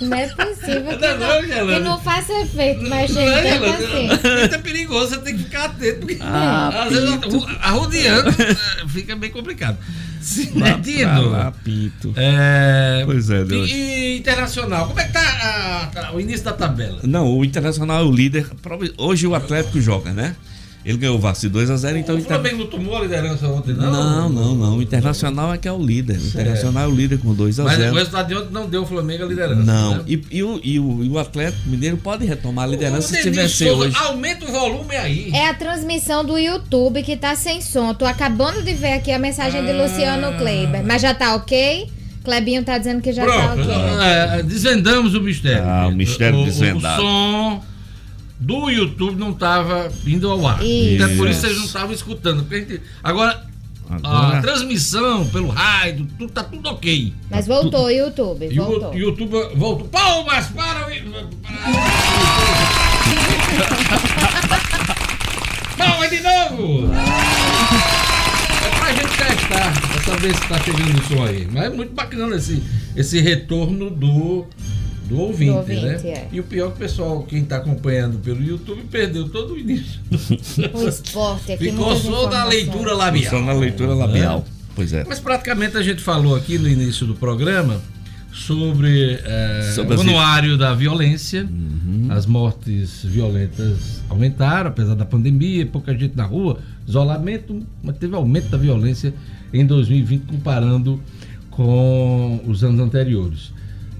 Não é possível que Não, não, não, que não faça efeito, mas Não chega é, tanto assim. É perigoso, você tem que ficar atento. Porque Ah, às vezes arrodeando eh, fica bem complicado. Sinedino. lá, Pinto. É, Pois é, Deus. E, e internacional, como é que tá a- tá o início da tabela? Não, o Internacional é o líder. Hoje o Atlético joga, né? Ele ganhou o Vasco de 2x0, então o o Inter... Flamengo não tomou a liderança ontem, não? Não, não, não. O Internacional é que é o líder. O Internacional é o líder com Mas o 2x0. resultado de ontem não deu o Flamengo a liderança. Não, né? e, e o, e, o, e o Atlético Mineiro pode retomar a liderança O se vencer Souza, hoje. Aumenta o volume aí. É a transmissão do YouTube que tá sem som. Tô acabando de ver aqui a mensagem de Ah. Luciano Kleiber. Mas já tá ok? Clebinho tá dizendo que já tá Pronto, ok. é, desvendamos o mistério. Ah, o mistério desvendado. O som do YouTube não estava indo ao ar. Isso. Então é por isso que vocês não estavam escutando. gente- agora, Agora- a transmissão pelo rádio, tudo, tá tudo ok. Mas voltou o YouTube, E o voltou. YouTube voltou. Palmas para o. Palmas de novo! É pra gente testar, pra saber se tá chegando o som aí. Mas é muito bacana esse, esse retorno do, do ouvinte, Do ouvinte, né? é. E o pior é que o pessoal, quem tá acompanhando pelo YouTube, perdeu todo o início. O esporte aqui. Ficou muitas só da informações. leitura labial. Só na leitura labial. Pois é. Mas praticamente a gente falou aqui no início do programa sobre, eh, Sobre o as- anuário da violência. As mortes violentas aumentaram, apesar da pandemia, pouca gente na rua, isolamento, mas teve aumento da violência em 2020 comparando com os anos anteriores.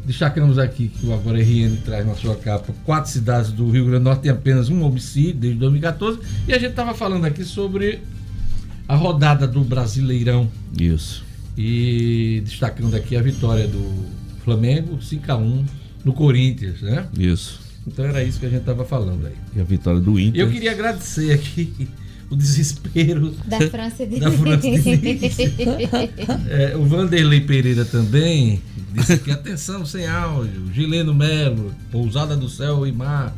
Destacamos aqui que o Agora RN traz na sua capa quatro cidades do Rio Grande do Norte têm apenas um homicídio desde 2014 e a gente estava falando aqui sobre a rodada do Brasileirão Isso. e destacando aqui a vitória do Flamengo 5 a 1 no Corinthians, né? Isso. Então era isso que a gente estava falando aí. E a vitória do Inter. eu queria agradecer aqui o desespero Da França de da França Diniz. É, o Vanderlei Pereira também disse que atenção sem áudio. Gileno Melo, Pousada do Céu e Mar,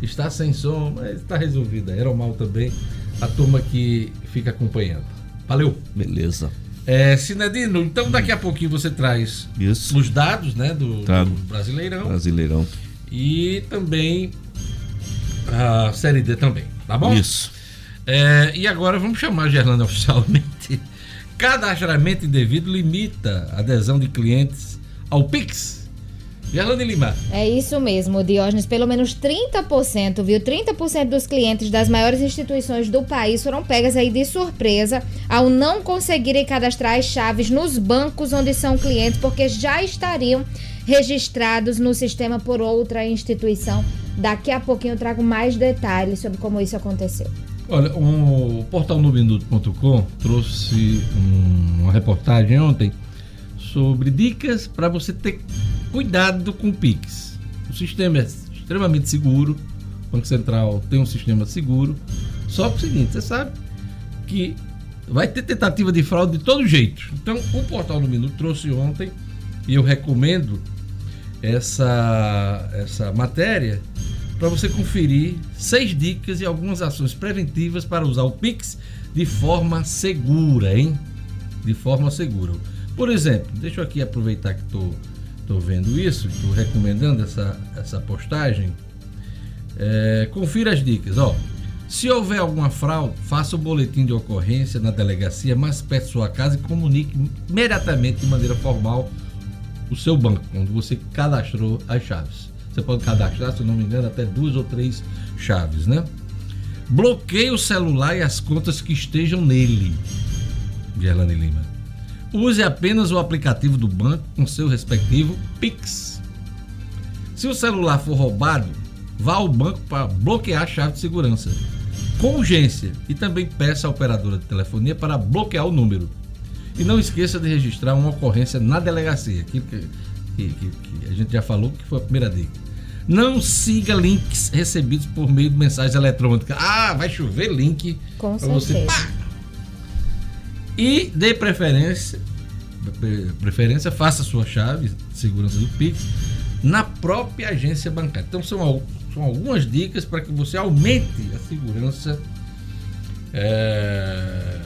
está sem som, mas está resolvida. Aeromal também, a turma que fica acompanhando. Valeu. Beleza. É, Sinedino, então daqui a pouquinho você traz Isso. os dados né, do, do Brasileirão Brasileirão. e também a Série D também, tá bom? Isso. É, e agora vamos chamar a Gerlanda oficialmente. Cadastramento indevido limita a adesão de clientes ao Pix. Gerlanda Lima. É isso mesmo, Diógenes. Pelo menos 30%, viu? 30% dos clientes das maiores instituições do país foram pegas aí de surpresa ao não conseguirem cadastrar as chaves nos bancos onde são clientes, porque já estariam registrados no sistema por outra instituição. Daqui a pouquinho eu trago mais detalhes sobre como isso aconteceu. Olha, o portal nubinuto.com trouxe um- uma reportagem ontem sobre dicas para você ter cuidado com Pix. O sistema é extremamente seguro, o Banco Central tem um sistema seguro, só que é o seguinte, você sabe que vai ter tentativa de fraude de todo jeito. Então, o portal no Minuto trouxe ontem e eu recomendo essa, essa matéria para você conferir seis dicas e algumas ações preventivas para usar o Pix de forma segura, hein? De forma segura. Por exemplo, deixa eu aqui aproveitar que estou tô, vendo isso, estou recomendando essa, essa postagem. É, confira as dicas, ó. Se houver alguma fraude, faça o boletim de ocorrência na delegacia mais perto de sua casa e comunique imediatamente de maneira formal o seu banco, onde você cadastrou as chaves. Você pode cadastrar, se não me engano, até duas ou três chaves, né? Bloqueie o celular e as contas que estejam nele. Gerlane Lima. Use apenas o aplicativo do banco com seu respectivo Pix. Se o celular for roubado, vá ao banco para bloquear a chave de segurança. Com urgência. E também peça à operadora de telefonia para bloquear o número. E não esqueça de registrar uma ocorrência na delegacia, que, que, que- que a gente já falou que foi a primeira dica. Não siga links recebidos por meio de mensagem eletrônica. Ah, vai chover link Com você. certeza. Pá! E dê preferência, pre- preferência, faça sua chave de segurança do Pix na própria agência bancária. Então são, são algumas dicas para que você aumente a segurança é,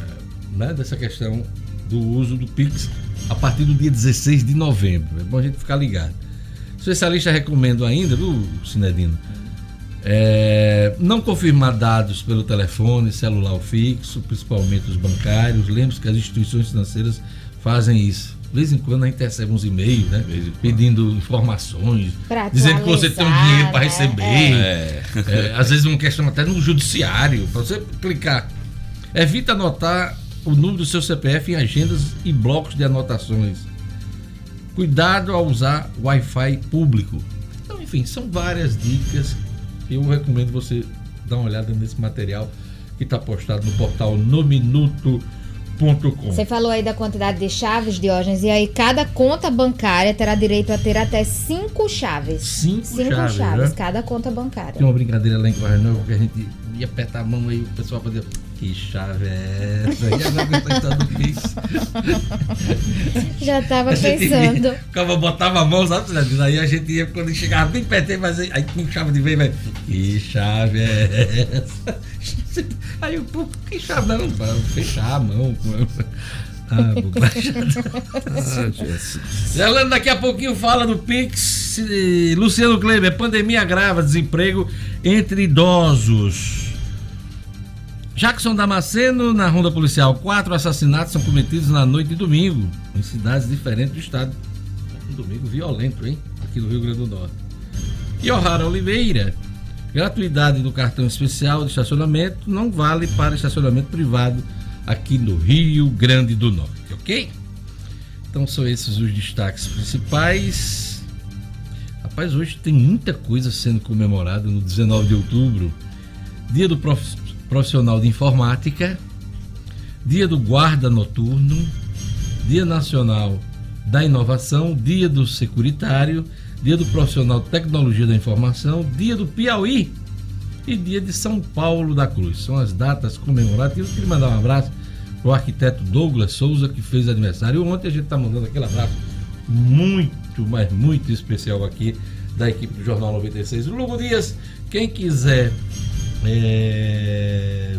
né, dessa questão do uso do Pix a partir do dia 16 de novembro. É bom a gente ficar ligado. Especialista recomendo ainda, viu, Sinedino? É, não confirmar dados pelo telefone, celular ou fixo, principalmente os bancários. Lembre-se que as instituições financeiras fazem isso. De vez em quando a gente recebe uns e-mails, né? Pedindo informações, Pra dizendo que você tem um dinheiro para atualizar, receber. né? É. É, às vezes uma questão até no judiciário, para você clicar. Evita anotar o número do seu CPF em agendas e blocos de anotações. Cuidado ao usar Wi-Fi público. Então, enfim, são várias dicas. Eu recomendo você dar uma olhada nesse material que está postado no portal nominuto.com. Você falou aí da quantidade de chaves, Diógenes, e aí cada conta bancária terá direito a ter até cinco chaves. Cinco, Cinco chaves, chaves, né? cada conta bancária. Tem uma brincadeira lá em Novo que a gente ia apertar a mão aí o pessoal fazia. Que chave é essa? E agora que eu tô entrando no Pix. Já tava pensando. Ficava, botava a mão, sabe? Aí a gente ia, quando chegava bem perto, fazia. Aí com chave de vez, velho. Que chave é essa? Aí eu, pô, que chave não? Pra fechar a mão. Ah, bobagem. Ah, Jesus. Zelando daqui a pouquinho fala do Pix. Luciano Kleber, pandemia grava desemprego entre idosos. Jackson Damasceno, na ronda policial. Quatro assassinatos são cometidos na noite de domingo, em cidades diferentes do estado. Um domingo violento, hein? Aqui no Rio Grande do Norte. E O'Hara Oliveira. Gratuidade do cartão especial de estacionamento não vale para estacionamento privado aqui no Rio Grande do Norte, ok? Então são esses os destaques principais. Rapaz, hoje tem muita coisa sendo comemorada no 19 de outubro. Dia do prof- profissional de informática, Dia do guarda noturno, Dia Nacional da Inovação, Dia do securitário, Dia do profissional de tecnologia da informação, Dia do Piauí e Dia de São Paulo da Cruz. São as datas comemoradas. Eu queria mandar um abraço para o arquiteto Douglas Souza, que fez aniversário ontem. A gente está mandando aquele abraço muito, mas muito especial aqui da equipe do Jornal 96. Lugo Dias, quem quiser é,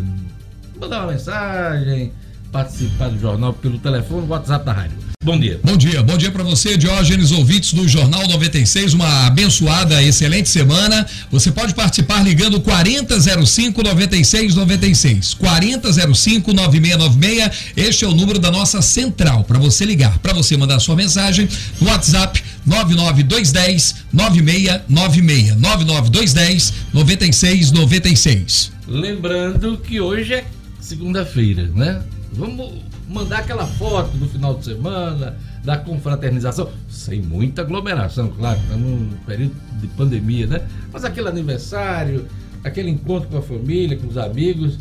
mandar uma mensagem, participar do jornal pelo telefone, WhatsApp da rádio. Bom dia. Bom dia, bom dia para você, Diógenes, ouvintes do Jornal 96, uma abençoada, excelente semana. Você pode participar ligando 4005 9696. 4005 9696. Este é o número da nossa central para você ligar, para você mandar sua mensagem no WhatsApp 99210 9696. 99210 9696. Lembrando que hoje é segunda-feira, né? Vamos mandar aquela foto do final de semana, da confraternização, sem muita aglomeração, claro, estamos num período de pandemia, né? Mas aquele aniversário, aquele encontro com a família, com os amigos.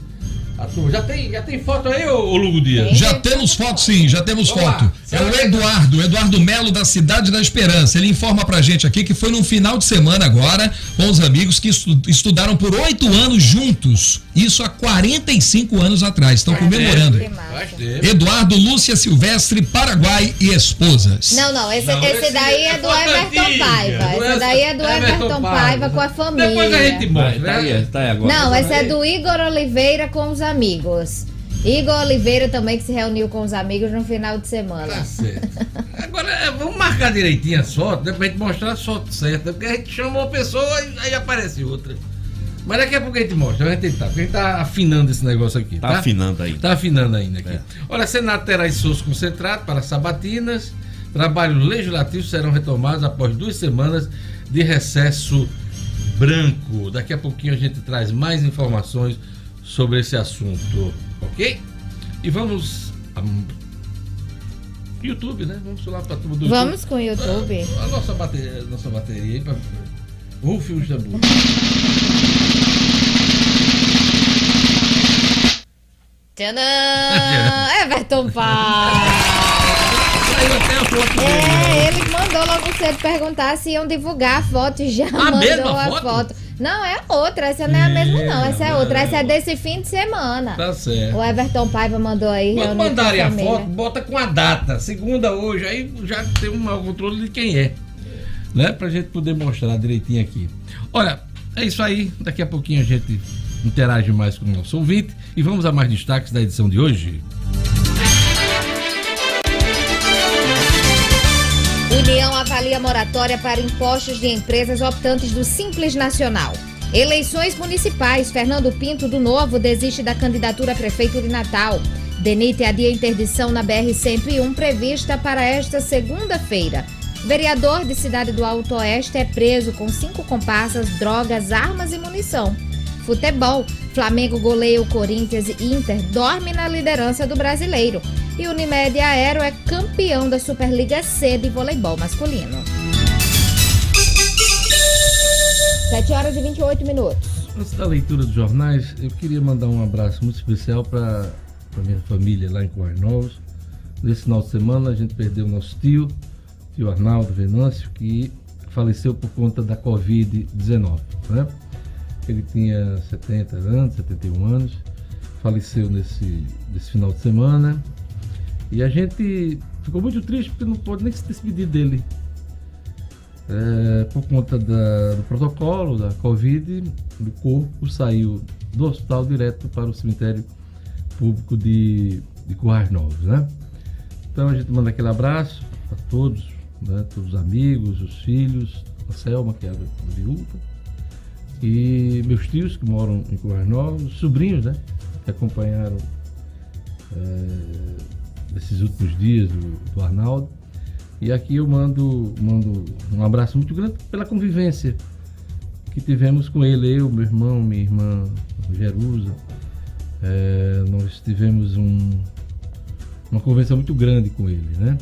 A turma, já tem, já tem foto aí, ô, ô Lugo Dias? Tem. Já temos foto, sim, já temos Vamos foto. lá. É o Eduardo, Eduardo Melo da Cidade da Esperança. Ele informa pra gente aqui que foi num final de semana agora com os amigos que estu- estudaram por oito anos juntos. Isso há 45 anos atrás. Estão comemorando. Eduardo Lúcia Silvestre, Paraguai e esposas. Não, não, esse, Não, esse esse daí é é do Everton Paiva. Esse daí é do Everton Paiva. Com a família. Depois a gente mostra, tá né? aí, tá aí agora. Não, esse é do Igor Oliveira com os amigos. Igor Oliveira também que se reuniu com os amigos no final de semana. Tá certo. Agora, é, vamos marcar direitinho as fotos, né? Pra gente mostrar as fotos certas. Porque a gente chama uma pessoa e aí aparece outra. Mas daqui a pouco a gente mostra, a gente tentar. Porque a gente tá afinando esse negócio aqui. Tá Tá, afinando aí. Tá afinando ainda aqui. É. Olha, Senado terá SUS concentrado para sabatinas. Trabalhos legislativos serão retomados após duas semanas de recesso branco. Daqui a pouquinho a gente traz mais informações sobre esse assunto, ok? E vamos. A, YouTube, né? Vamos lá para turma do Vamos com o YouTube. A, a nossa bateria, a nossa bateria aí para Rufe o Jambu. Tcharam! Everton Paiva. Saiu até a foto dele. É, ele mandou logo cedo perguntar se iam divulgar a foto e já mandou mesma a foto? foto? Não, é outra. Essa não é a mesma, não. Essa é outra. Essa é desse fim de semana. Tá certo. O Everton Paiva mandou aí. Quando mandarem a foto, bota com a data. Segunda hoje, aí já tem um mau controle de quem é. Né? Pra gente poder mostrar direitinho aqui. Olha, é isso aí. Daqui a pouquinho a gente interage mais com o nosso ouvinte. E vamos a mais destaques da edição de hoje. União avalia moratória para impostos de empresas optantes do Simples Nacional. Eleições municipais. Fernando Pinto do Novo desiste da candidatura a prefeito de Natal. DENIT adia interdição na BR-101 prevista para esta segunda-feira. Vereador de Cidade do Alto Oeste é preso com cinco comparsas, drogas, armas e munição. Futebol. Flamengo goleia o Corinthians e Inter dorme na liderança do brasileiro. E Unimed Aero é campeão da Superliga C de voleibol masculino. 7 horas e 28 minutos. Antes da leitura dos jornais, eu queria mandar um abraço muito especial para a minha família lá em Coais Novos. Nesse final de semana a gente perdeu nosso tio, tio Arnaldo Venâncio, que faleceu por conta da Covid-19. Né? Ele tinha 70 anos, 71 anos, faleceu nesse, nesse final de semana. E a gente ficou muito triste porque não pode nem se despedir dele. É, por conta da, do protocolo da Covid, o corpo saiu do hospital direto para o cemitério público de, de Currais Novos, né? Então a gente manda aquele abraço a todos, né? todos os amigos, os filhos, a Selma, que é a viúva, e meus tios que moram em Currais sobrinhos, né? Que acompanharam é, esses últimos dias do, do Arnaldo. E aqui eu mando, mando um abraço muito grande pela convivência que tivemos com ele, eu, meu irmão, minha irmã Jerusa. É, nós tivemos um, uma conversa muito grande com ele, né?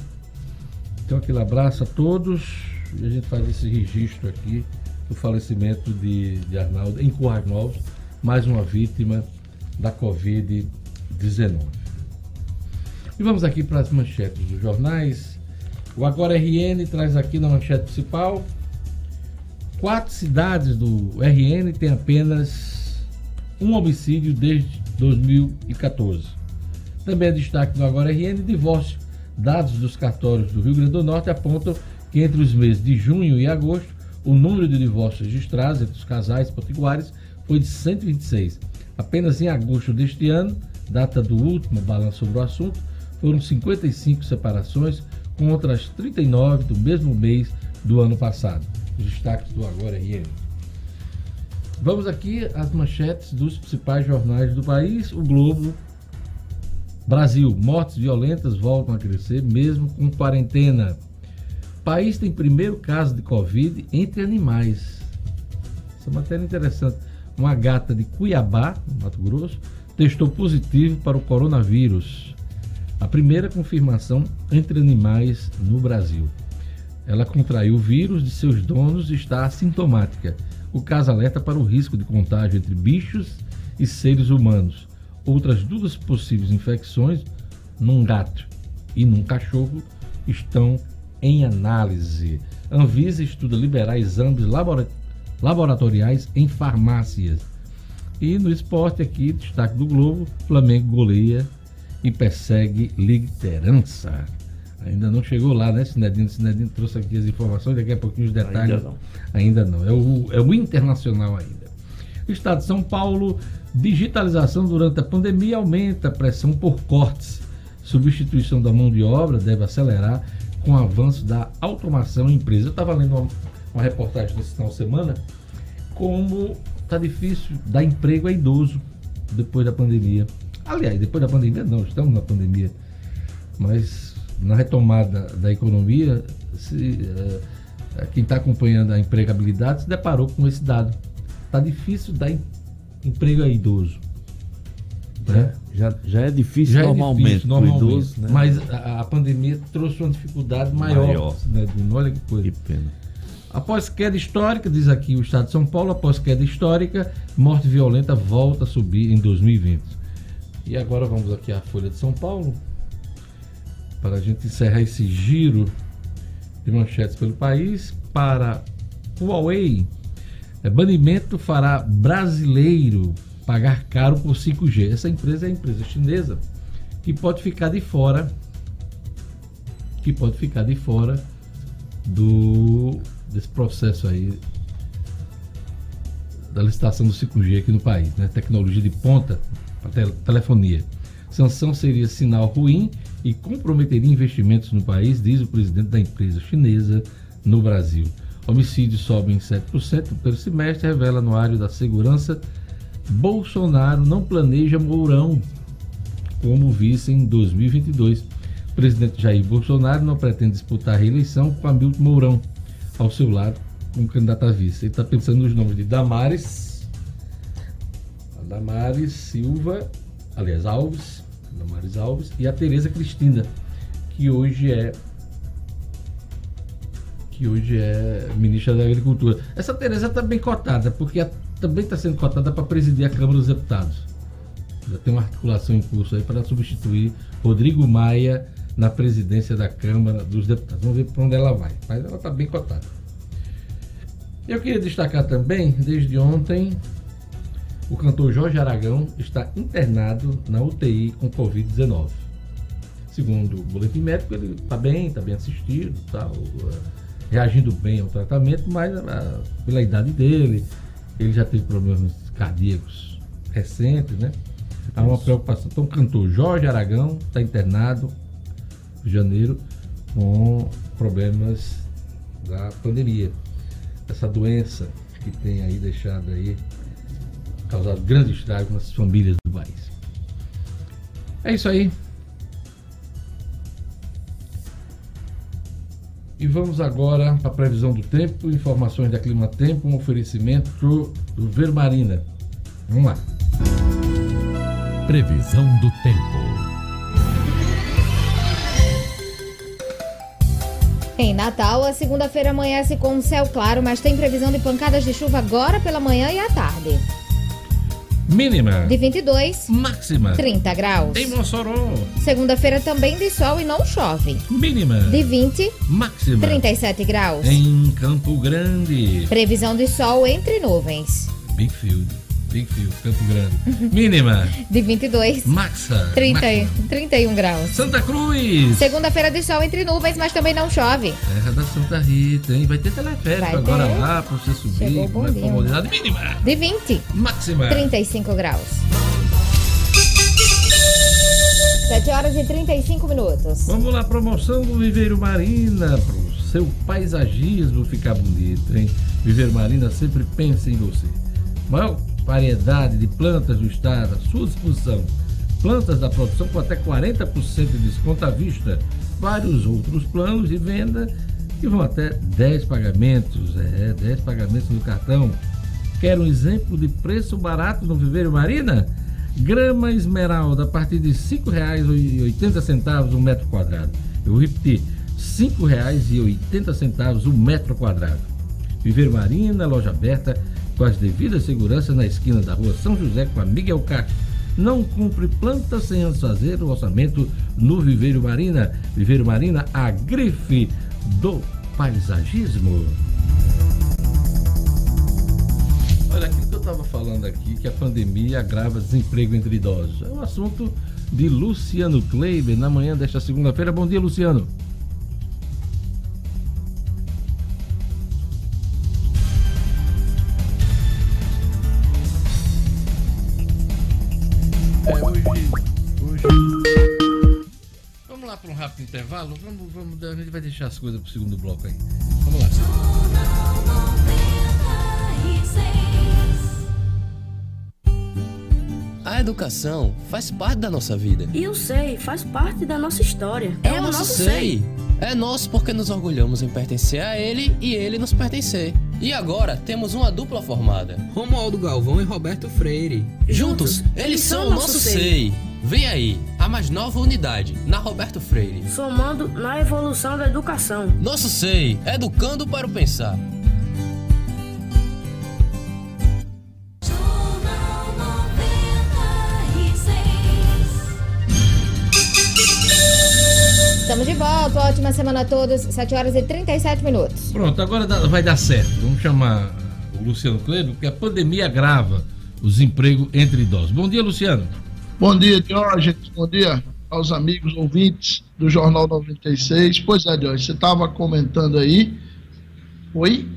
Então aquele abraço a todos e a gente faz esse registro aqui do falecimento de, de Arnaldo em Currais Novos, mais uma vítima da Covid-19. E vamos aqui para as manchetes dos jornais. O Agora RN traz aqui na manchete principal. Quatro cidades do RN têm apenas um homicídio desde 2014. Também é destaque no Agora RN divórcio. Dados dos cartórios do Rio Grande do Norte apontam que entre os meses de junho e agosto, o número de divórcios registrados entre os casais potiguares foi de 126. Apenas em agosto deste ano, data do último balanço sobre o assunto, foram 55 separações, contra as 39 do mesmo mês do ano passado. Destaques do Agora RN. Vamos aqui às manchetes dos principais jornais do país. O Globo. Brasil. Mortes violentas voltam a crescer, mesmo com quarentena. País tem primeiro caso de Covid entre animais. Essa matéria é interessante. Uma gata de Cuiabá, Mato Grosso, testou positivo para o coronavírus a primeira confirmação entre animais no Brasil. Ela contraiu o vírus de seus donos e está assintomática. O caso alerta para o risco de contágio entre bichos e seres humanos. Outras duas possíveis infecções, num gato e num cachorro, estão em análise. Anvisa estuda liberar exames laboratoriais em farmácias. E no esporte aqui, destaque do Globo, Flamengo goleia e persegue liderança. Ainda não chegou lá, né, Sinedino? Sinedino trouxe aqui as informações, daqui a pouquinho os detalhes. Ainda não. Ainda não. É o, é o internacional ainda. Estado de São Paulo, digitalização durante a pandemia aumenta a pressão por cortes. Substituição da mão de obra deve acelerar com o avanço da automação em empresa. Eu estava lendo uma, uma reportagem nesse final de semana como está difícil dar emprego a idoso depois da pandemia. Aliás, depois da pandemia, não, estamos na pandemia. Mas na retomada da economia, se, uh, quem está acompanhando a empregabilidade se deparou com esse dado. Está difícil dar em, emprego a idoso. Né? Já, já é difícil já normalmente, é difícil, normalmente idoso, né? mas a, a, pandemia trouxe uma dificuldade maior. maior. Né? Olha que coisa. Que pena. Após queda histórica, diz aqui o Estado de São Paulo, após queda histórica, morte violenta volta a subir em 2020. E agora vamos aqui à Folha de São Paulo para a gente encerrar esse giro de manchetes pelo país. Para Huawei, é, banimento fará brasileiro pagar caro por 5G. Essa empresa é a empresa chinesa que pode ficar de fora, que pode ficar de fora do desse processo aí da licitação do 5G aqui no país, né? Tecnologia de ponta para telefonia. Sanção seria sinal ruim e comprometeria investimentos no país, diz o presidente da empresa chinesa no Brasil. Homicídios sobem 7% pelo semestre, revela anuário da segurança. Bolsonaro não planeja Mourão como vice em 2022. O presidente Jair Bolsonaro não pretende disputar a reeleição com Hamilton Mourão ao seu lado como candidato a vice. Ele está pensando nos nomes de Damares, Damares Silva, aliás, Alves, Damares Alves e a Tereza Cristina, que hoje é que hoje é ministra da Agricultura. Essa Tereza está bem cotada, porque a, também está sendo cotada para presidir a Câmara dos Deputados. Já tem uma articulação em curso aí para substituir Rodrigo Maia na presidência da Câmara dos Deputados. Vamos ver para onde ela vai. Mas ela está bem cotada. Eu queria destacar também, desde ontem, o cantor Jorge Aragão está internado na UTI com Covid-19. Segundo o boletim médico, ele está bem, está bem assistido, tá, reagindo bem ao tratamento, mas a, pela idade dele, ele já teve problemas cardíacos recentes, né? Há uma preocupação. Então, o cantor Jorge Aragão está internado em janeiro com problemas da pandemia essa doença que tem aí deixado aí, causado grande estrago nas famílias do país. É isso aí. E vamos agora para a previsão do tempo, informações da Clima Tempo, um oferecimento do Vermarina. Vamos lá. Previsão do tempo. Em Natal, a segunda-feira amanhece com um céu claro, mas tem previsão de pancadas de chuva agora pela manhã e à tarde. Mínima. De 22. Máxima. 30 graus. Em Mossoró. Segunda-feira também de sol e não chove. Mínima. De 20. Máxima. 37 graus. Em Campo Grande. Previsão de sol entre nuvens. Big Field. Big Field, Campo Grande. Mínima. De 22. Maxa. 30, 31 graus. Santa Cruz. Segunda-feira de sol entre nuvens, mas também não chove. Terra da Santa Rita, hein? Vai ter teleférico agora ter. lá pra você subir. Chegou com comodidade mínima. De 20. Máxima. 35 graus. 7 horas e 35 minutos. Vamos lá, promoção do Viveiro Marina. Pro seu paisagismo ficar bonito, hein? Viveiro Marina sempre pensa em você. Maior variedade de plantas do estado à sua disposição. Plantas da produção com até 40% de desconto à vista. Vários outros planos de venda que vão até 10 pagamentos. É, 10 pagamentos no cartão. Quer um exemplo de preço barato no Viveiro Marina? Grama esmeralda a partir de R$ 5,80 o metro quadrado. Eu vou repetir, R$ 5,80 o metro quadrado. Viveiro Marina, loja aberta com as devidas seguranças na esquina da rua São José com a Miguel Castro. Não cumpre planta sem antes fazer o orçamento no Viveiro Marina. Viveiro Marina, a grife do paisagismo. Olha, aquilo que eu estava falando aqui, que a pandemia agrava desemprego entre idosos. É um assunto de Luciano Kleiber na manhã desta segunda-feira. Bom dia, Luciano. Intervalo. Vamos, vamos, a gente vai deixar as coisas para o segundo bloco aí. Vamos lá. A educação faz parte da nossa vida. E o SEI faz parte da nossa história. É, é o nosso, nosso SEI. SEI. É nosso porque nos orgulhamos em pertencer a ele e ele nos pertencer. E agora temos uma dupla formada: Romualdo Galvão e Roberto Freire. Juntos, Juntos eles são o nosso SEI. SEI. Vem aí, a mais nova unidade, na Roberto Freire. Somando na evolução da educação. Nosso SEI, educando para o pensar. Estamos de volta, ótima semana a todos, 7 horas e 37 minutos. Pronto, agora vai dar certo. Vamos chamar o Luciano Kleber, porque a pandemia agrava os empregos entre idosos. Bom dia, Luciano. Bom dia, Diógenes. Bom dia aos amigos ouvintes do Jornal 96. Pois é, Diógenes, você estava comentando aí. Oi?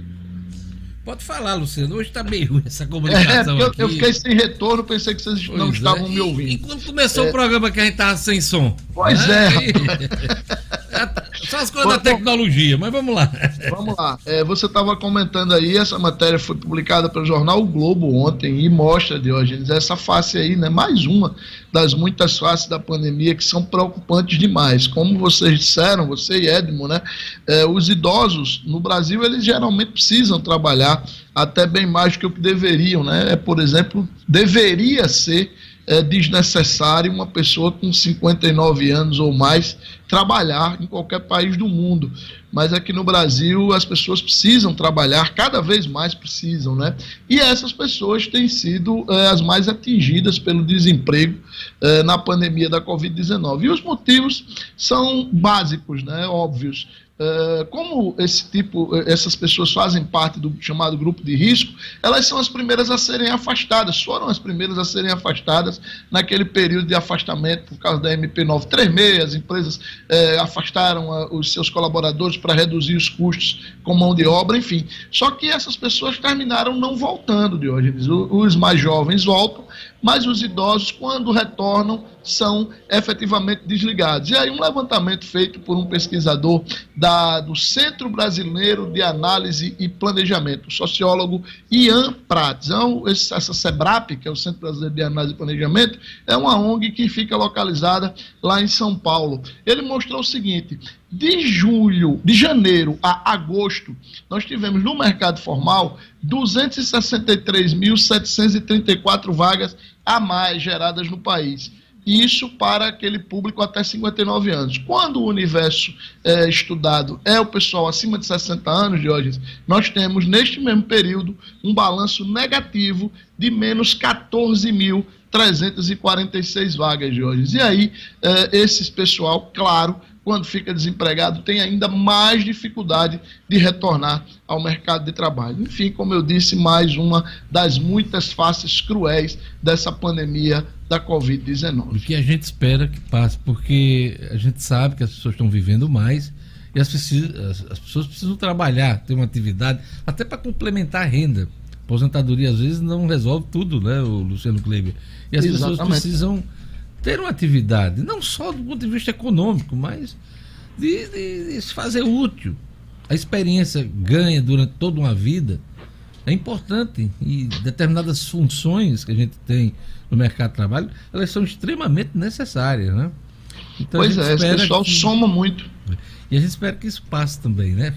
Pode falar, Luciano. Hoje está meio ruim essa comunicação. É, eu, eu, fiquei sem retorno, pensei que vocês pois não é. estavam me ouvindo. E, e quando começou é. o programa que a gente estava sem som? Pois é. Só as coisas da tecnologia, mas vamos lá. Vamos lá. É, você estava comentando aí, essa matéria foi publicada pelo jornal o Globo ontem e mostra, Diógenes, essa face aí, né? Mais uma das muitas faces da pandemia que são preocupantes demais. Como vocês disseram, você e Edmo, né? É, os idosos no Brasil, eles geralmente precisam trabalhar até bem mais do que o que deveriam, né? É, por exemplo, deveria ser é desnecessário uma pessoa com 59 anos ou mais trabalhar em qualquer país do mundo. Mas aqui no Brasil as pessoas precisam trabalhar, cada vez mais precisam, né? E essas pessoas têm sido é, as mais atingidas pelo desemprego é, na pandemia da Covid-19. E os motivos são básicos, né? Óbvios. Uh, como esse tipo, essas pessoas fazem parte do chamado grupo de risco, elas são as primeiras a serem afastadas, foram as primeiras a serem afastadas naquele período de afastamento por causa da MP936, as empresas uh, afastaram uh, os seus colaboradores para reduzir os custos com mão de obra, enfim. Só que essas pessoas terminaram não voltando, de hoje. Os mais jovens voltam, mas os idosos, quando retornam, são efetivamente desligados. E aí, um levantamento feito por um pesquisador da, do Centro Brasileiro de Análise e Planejamento, o sociólogo Ian Prates. Então, essa SEBRAP, que é o Centro Brasileiro de Análise e Planejamento, é uma ONG que fica localizada lá em São Paulo. Ele mostrou o seguinte: de julho, de janeiro a agosto, nós tivemos no mercado formal 263.734 vagas a mais geradas no país. Isso para aquele público até 59 anos. Quando o universo é, estudado é o pessoal acima de 60 anos, Diógenes, nós temos neste mesmo período um balanço negativo de menos 14.346 vagas, Diógenes. E aí, é, esse pessoal, claro, quando fica desempregado, tem ainda mais dificuldade de retornar ao mercado de trabalho. Enfim, como eu disse, mais uma das muitas faces cruéis dessa pandemia da Covid-19. O que a gente espera que passe, porque a gente sabe que as pessoas estão vivendo mais e as, as, as pessoas precisam trabalhar, ter uma atividade, até para complementar a renda. A aposentadoria às vezes não resolve tudo, né, o Luciano Kleber? E as Exatamente. pessoas precisam ter uma atividade, não só do ponto de vista econômico, mas de, de, de se fazer útil. A experiência ganha durante toda uma vida é importante e determinadas funções que a gente tem no mercado de trabalho, elas são extremamente necessárias, né? Então, pois é, esse pessoal que... soma muito. E a gente espera que isso passe também, né?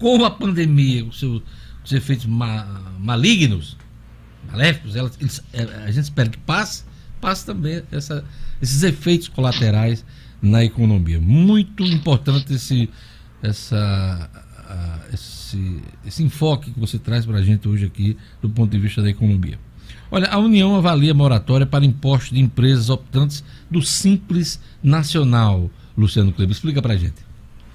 Com a pandemia, os seus, os efeitos ma malignos, maléficos, elas, eles, é, a gente espera que passe passa também essa, esses efeitos colaterais na economia. Muito importante esse, essa, esse, esse enfoque que você traz para a gente hoje aqui do ponto de vista da economia. Olha, a União avalia moratória para impostos de empresas optantes do Simples Nacional. Luciano Kleber, explica para a gente.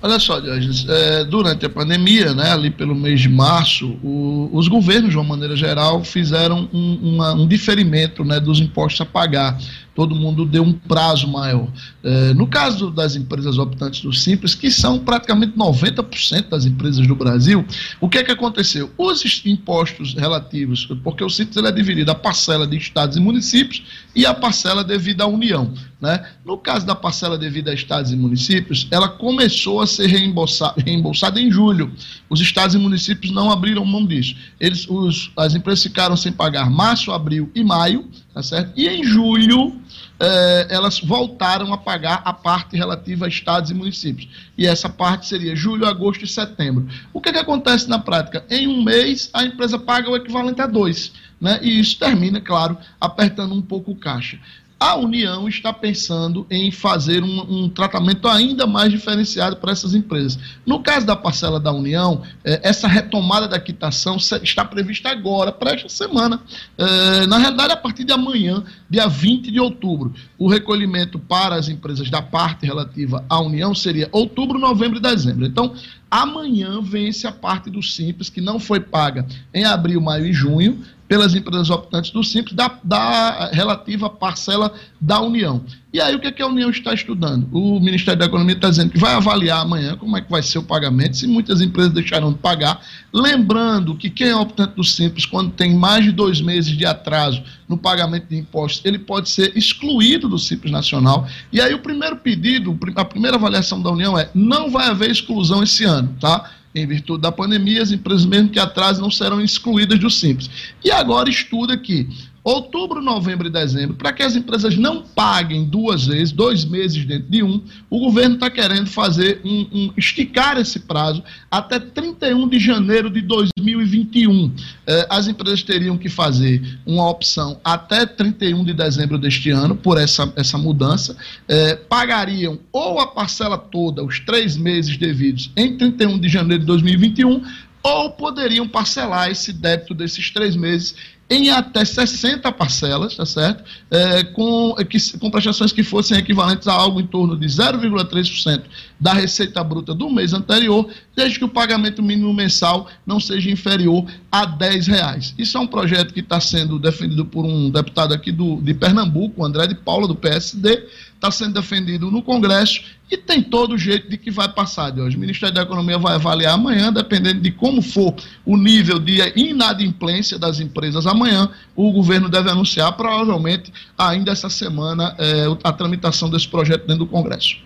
Olha só, Diógenes, é, durante a pandemia, né, ali pelo mês de março, o, os governos, de uma maneira geral, fizeram um, uma, um diferimento né, dos impostos a pagar todo mundo deu um prazo maior. É, no caso das empresas optantes do Simples, que são praticamente 90% das empresas do Brasil, o que é que aconteceu? Os impostos relativos, porque o Simples ele é dividido a parcela de estados e municípios e a parcela devida à União. Né? No caso da parcela devida a estados e municípios, ela começou a ser reembolsada, reembolsada em julho. Os estados e municípios não abriram mão disso. Eles, os, as empresas ficaram sem pagar março, abril e maio, tá certo? E em julho eh, elas voltaram a pagar a parte relativa a estados e municípios. E essa parte seria julho, agosto e setembro. O que, que acontece na prática? Em um mês, a empresa paga o equivalente a dois. Né? E isso termina, claro, apertando um pouco o caixa a União está pensando em fazer um, um tratamento ainda mais diferenciado para essas empresas. No caso da parcela da União, eh, essa retomada da quitação está prevista agora, para esta semana. Eh, na realidade, a partir de amanhã, dia 20 de outubro. O recolhimento para as empresas da parte relativa à União seria outubro, novembro e dezembro. Então, amanhã vence a parte do Simples, que não foi paga em abril, maio e junho pelas empresas optantes do Simples da, da relativa parcela da União. E aí o que, é que a União está estudando? O Ministério da Economia está dizendo que vai avaliar amanhã como é que vai ser o pagamento, se muitas empresas deixarão de pagar. Lembrando que quem é optante do Simples, quando tem mais de dois meses de atraso no pagamento de impostos, ele pode ser excluído do Simples Nacional. E aí o primeiro pedido, a primeira avaliação da União é não vai haver exclusão esse ano, tá? Em virtude da pandemia, as empresas mesmo que atrasem não serão excluídas do Simples. E agora estuda que outubro, novembro e dezembro, para que as empresas não paguem duas vezes, dois meses dentro de um, o governo está querendo fazer um, um, esticar esse prazo até 31 de janeiro de 2021. Eh, as empresas teriam que fazer uma opção até 31 de dezembro deste ano por essa, essa mudança, eh, pagariam ou a parcela toda, os três meses devidos, em 31 de janeiro de 2021, ou poderiam parcelar esse débito desses três meses em até 60 parcelas, tá certo? É, com, que, com prestações que fossem equivalentes a algo em torno de 0,3% da receita bruta do mês anterior, desde que o pagamento mínimo mensal não seja inferior a 10 reais. Isso é um projeto que está sendo defendido por um deputado aqui do, de Pernambuco, André de Paula, do PSD, está sendo defendido no Congresso e tem todo o jeito de que vai passar de hoje. O Ministério da Economia vai avaliar amanhã, dependendo de como for o nível de inadimplência das empresas amanhã, o governo deve anunciar, provavelmente, ainda essa semana, é, a tramitação desse projeto dentro do Congresso.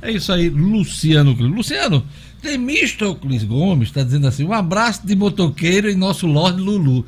É isso aí, Luciano. Luciano, Temístocles Gomes está dizendo assim: um abraço de motoqueiro em nosso Lorde Lulu.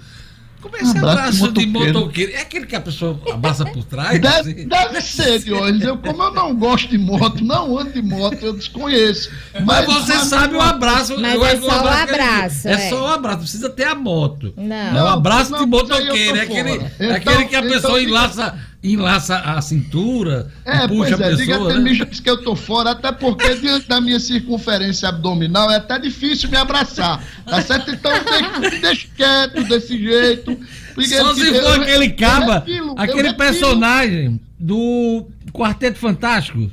Como é esse abraço, abraço de, motoqueiro? É aquele que a pessoa abraça por trás? Deve, assim? deve ser, Dionis. Eu, como eu não gosto de moto, não ando de moto, eu desconheço. Mas, mas você sabe o abraço. Mas é só o abraço. É, é só o abraço, precisa ter a moto. Não. É o abraço não, de motoqueiro. É aquele, então, aquele que a então, pessoa então, enlaça enlaça a cintura é, puxa pois é, a pessoa. Diga né? que eu tô fora, até porque diante da minha circunferência abdominal é até difícil me abraçar. Tá certo? Então deixa, deixa quieto desse jeito. Só se for aquele caba, aquele personagem do Quarteto Fantástico.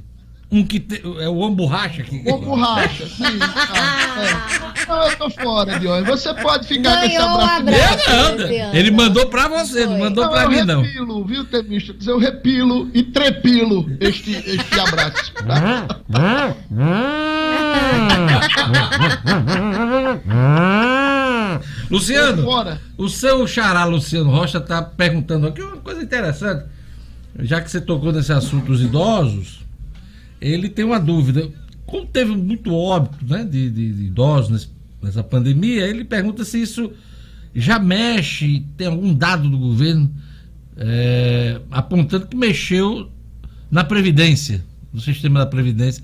Um que te, é o Homem Borracha aqui. O Borracha, sim. Ah, é. Não, eu tô fora, Dione. Você pode ficar Ganhou com esse abraço. Um abraço não, ele mandou pra você, não mandou não, pra mim, não. Eu repilo, viu, Temista? Eu repilo e trepilo este, este abraço. Luciano, o seu xará Luciano Rocha tá perguntando aqui uma coisa interessante. Já que você tocou nesse assunto dos idosos, ele tem uma dúvida. Como teve muito óbito né, de, de, de idosos nessa pandemia, ele pergunta se isso já mexe, tem algum dado do governo é, apontando que mexeu na Previdência, no sistema da Previdência.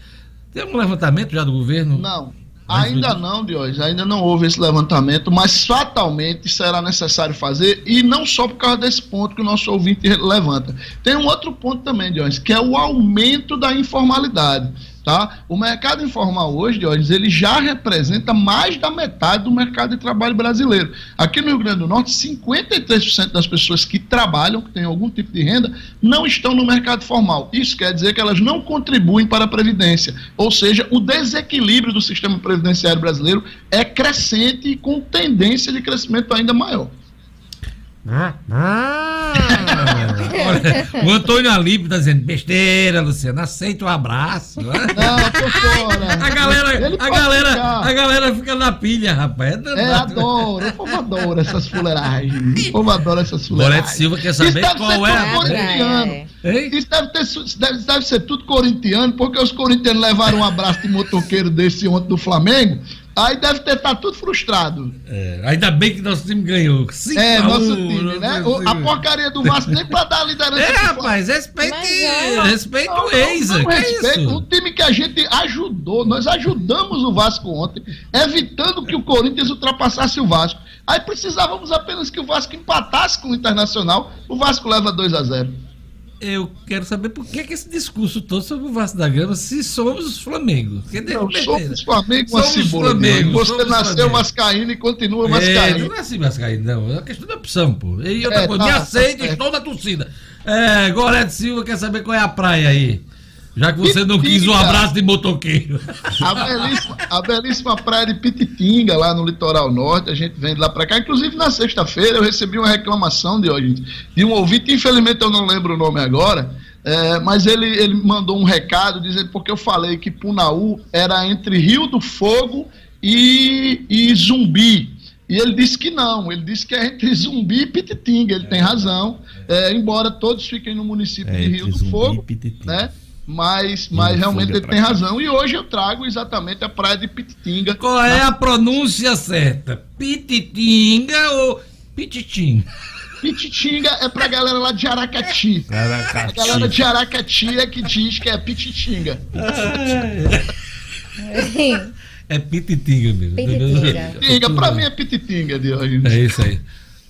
Tem algum levantamento já do governo? Não. Ainda não, Diógenes, ainda não houve esse levantamento, mas fatalmente será necessário fazer, e não só por causa desse ponto que o nosso ouvinte levanta. Tem um outro ponto também, Diógenes, que é o aumento da informalidade. Tá? O mercado informal hoje, Diógenes, ele já representa mais da metade do mercado de trabalho brasileiro. Aqui no Rio Grande do Norte, 53% das pessoas que trabalham, que têm algum tipo de renda, não estão no mercado formal. Isso quer dizer que elas não contribuem para a Previdência. Ou seja, o desequilíbrio do sistema previdenciário brasileiro é crescente e com tendência de crescimento ainda maior. Ah, ah. Olha, o Antônio Alípio tá dizendo besteira, Luciano. Aceita o um abraço. Não, tô fora. A galera, a galera, a galera fica na pilha, rapaz. É, é adoro. O povo adora essas fuleiragens. O povo adora essas fuleiragens. Gorete Silva quer saber qual é a. Corintiano. É. Isso deve, ter, deve, deve ser tudo corintiano, porque os corintianos levaram um abraço de motoqueiro desse ontem do Flamengo. Aí deve ter estar tá tudo frustrado. É, ainda bem que nosso time ganhou. Cinco é, nosso time, né? O, a porcaria do Vasco nem pra dar a liderança. É, rapaz, respeite, é, respeite não, o ex. Não, não é respeito. O time que a gente ajudou, nós ajudamos o Vasco ontem, evitando que o Corinthians ultrapassasse o Vasco. Aí precisávamos apenas que o Vasco empatasse com o Internacional. O Vasco leva 2 a 0 eu quero saber por que, que esse discurso todo sobre o Vasco da Gama se somos os Flamengo. Não, somos Flamengo somos cebola. Flamengo, Você somos nasceu Flamengo. Mascaíno e continua Mascaíno. É, não nasci Mascaíno, não. É uma questão de opção, pô. E outra é, coisa, tá, me aceito, tá estou na torcida. É, Gorete Silva quer saber qual é a praia aí. Já que você não quis um abraço de motoqueiro. A belíssima, a belíssima praia de Pititinga, lá no litoral norte, a gente vem de lá pra cá. Inclusive, na sexta-feira, eu recebi uma reclamação de hoje, de um ouvinte, infelizmente eu não lembro o nome agora, é, mas ele, ele mandou um recado dizendo porque eu falei que Punaú era entre Rio do Fogo e, e Zumbi. E ele disse que não, ele disse que é entre Zumbi e Pititinga, ele é. tem razão, é, embora todos fiquem no município é, de Rio do Fogo, né? Mas, mas realmente ele tem razão. E hoje eu trago exatamente a praia de Pititinga. Qual é a pronúncia certa? Pititinga ou Pititinga? Pititinga é pra galera lá de Aracati. Aracati. A galera de Aracati é que diz que é Pititinga. É pititinga mesmo. Pititinga. Pititinga, pra mim é pititinga de hoje. É isso aí.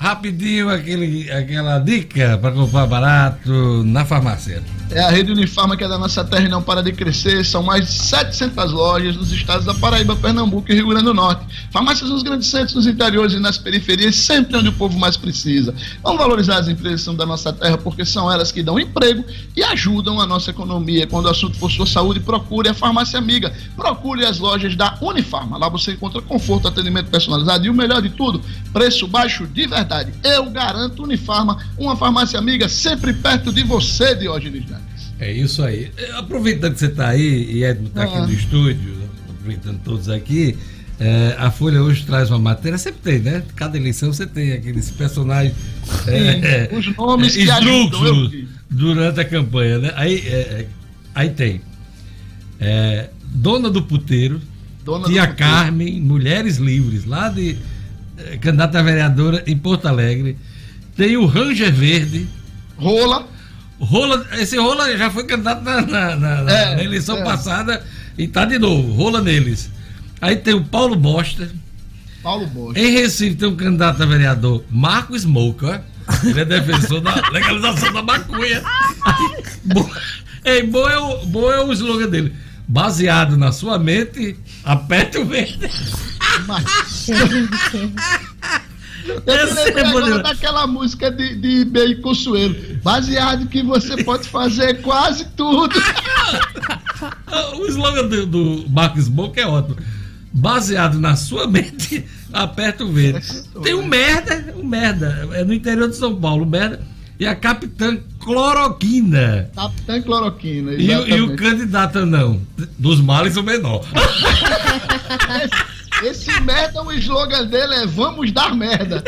Rapidinho, aquele, aquela dica para comprar barato na farmácia. É a rede Unifarma que é da nossa terra e não para de crescer. São mais de 700 lojas nos estados da Paraíba, Pernambuco e Rio Grande do Norte. Farmácias nos grandes centros, nos interiores e nas periferias, sempre onde o povo mais precisa. Vamos valorizar as empresas da nossa terra porque são elas que dão emprego e ajudam a nossa economia. Quando o assunto for sua saúde, procure a farmácia amiga. Procure as lojas da Unifarma. Lá você encontra conforto, atendimento personalizado e o melhor de tudo, preço baixo de verdade verdade. Eu garanto Unifarma, uma farmácia amiga sempre perto de você, Diógenes Neves. É isso aí. Aproveitando que você está aí e Edmo está aqui ah. no estúdio, aproveitando todos aqui, é, a Folha hoje traz uma matéria, sempre tem, né? Cada eleição você tem aqueles personagens. É, Sim, os nomes é, que ajudam, durante a campanha, né? Aí, é, é, aí tem. É, Dona do Puteiro, Dona Tia Carmen, Mulheres Livres, lá de candidata a vereadora em Porto Alegre. Tem o Ranger Verde. Rola. Rola, esse Rola já foi candidato na, na, na, é, na eleição é. passada e tá de novo, rola neles. Aí tem o Paulo Bosta. Paulo Bosta. Em Recife tem um candidato a vereador, Marco Smoker. Ele é defensor da legalização da maconha. bom, é, bom, é o, bom é o slogan dele. Baseado na sua mente, aperte o verde. Eu lembrei agora daquela música de, de Bacon Suelo. Baseado que você pode fazer quase tudo. o slogan do, do Marcos Boca é ótimo. Baseado na sua mente, aperta o verde. Tem um merda, um merda. É no interior de São Paulo, merda. E a Capitã Cloroquina. Capitã Cloroquina, e, e, o candidato não. Dos males o menor. Esse merda, o slogan dele é Vamos dar merda.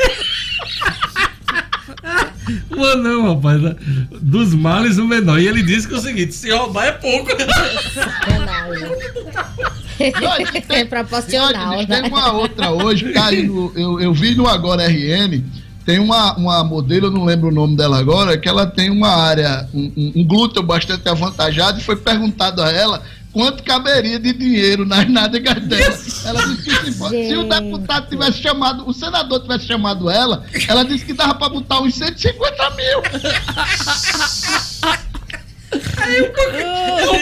Mano, não, rapaz. Né? Dos males o menor. E ele disse que é o seguinte: se roubar é pouco. É, é proporcional. Tem né? uma outra hoje, cara, eu, eu vi no Agora RN. Tem uma, uma modelo, eu não lembro o nome dela agora, que ela tem uma área, um, um, um glúteo bastante avantajado, e foi perguntado a ela quanto caberia de dinheiro nas nádegas dela. Ela disse que se, se, o deputado tivesse chamado, o senador tivesse chamado ela, ela disse que dava pra botar uns 150 mil. Aí eu,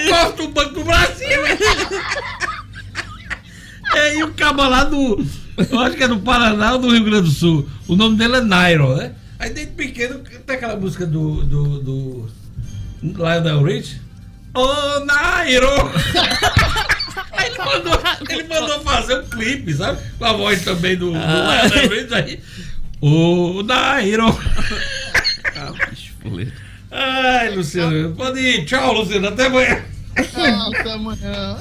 corto o Banco do Brasil. É, o cabo lá do. Eu acho que é do Paraná ou do Rio Grande do Sul. O nome dele é Nairo, né? Aí desde pequeno tem aquela música do. do, do Lionel Rich. Ô, Nairo! Aí ele mandou, ele mandou fazer um clipe, sabe? Com a voz também do, do ah. aí. Ô, Nairo! Ah, bicho, Ai, Luciano, pode ir. Tchau, Luciano, até amanhã. Tchau, até amanhã.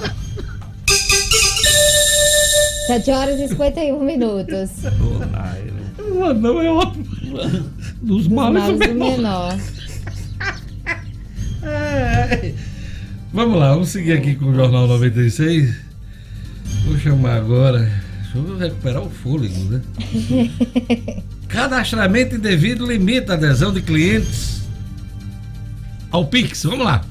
7 horas e 51 minutos. Ô, Nairo. Não, é ótimo. Dos, Dos males, males o menor. menor. É. Vamos lá, vamos seguir aqui com o Jornal 96. Vou chamar agora. Deixa eu recuperar o fôlego, né? Cadastramento indevido limita a adesão de clientes ao Pix. Vamos lá.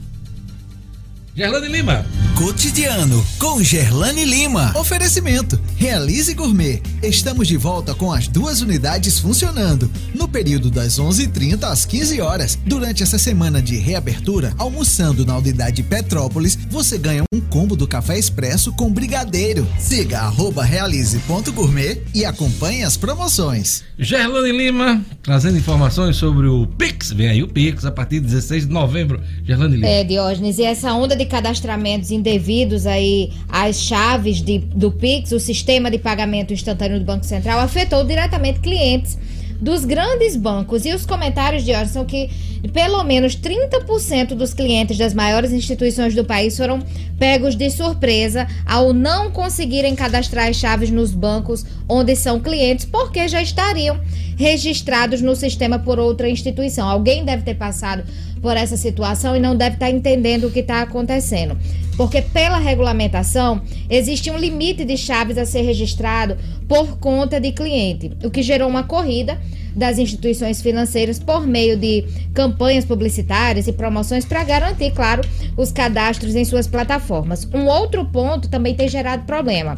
Gerlane Lima. Cotidiano com Gerlane Lima. Oferecimento. Realize Gourmet. Estamos de volta com as duas unidades funcionando. No período das 11h30 às 15 horas. Durante essa semana de reabertura, almoçando na unidade Petrópolis, você ganha um combo do café expresso com brigadeiro. Siga arroba realize.gourmet e acompanhe as promoções. Gerlane Lima, trazendo informações sobre o Pix. Vem aí o Pix a partir de 16 de novembro. Gerlane Lima. É, Diógenes, e essa onda de cadastramentos indevidos aí às chaves de, do Pix, o sistema de pagamento instantâneo do Banco Central, afetou diretamente clientes dos grandes bancos. E os comentários de são que pelo menos 30% dos clientes das maiores instituições do país foram pegos de surpresa ao não conseguirem cadastrar as chaves nos bancos onde são clientes, porque já estariam registrados no sistema por outra instituição. Alguém deve ter passado por essa situação e não deve estar entendendo o que está acontecendo. Porque pela regulamentação existe um limite de chaves a ser registrado por conta de cliente, o que gerou uma corrida das instituições financeiras por meio de campanhas publicitárias e promoções para garantir, claro, os cadastros em suas plataformas. Um outro ponto também tem gerado problema.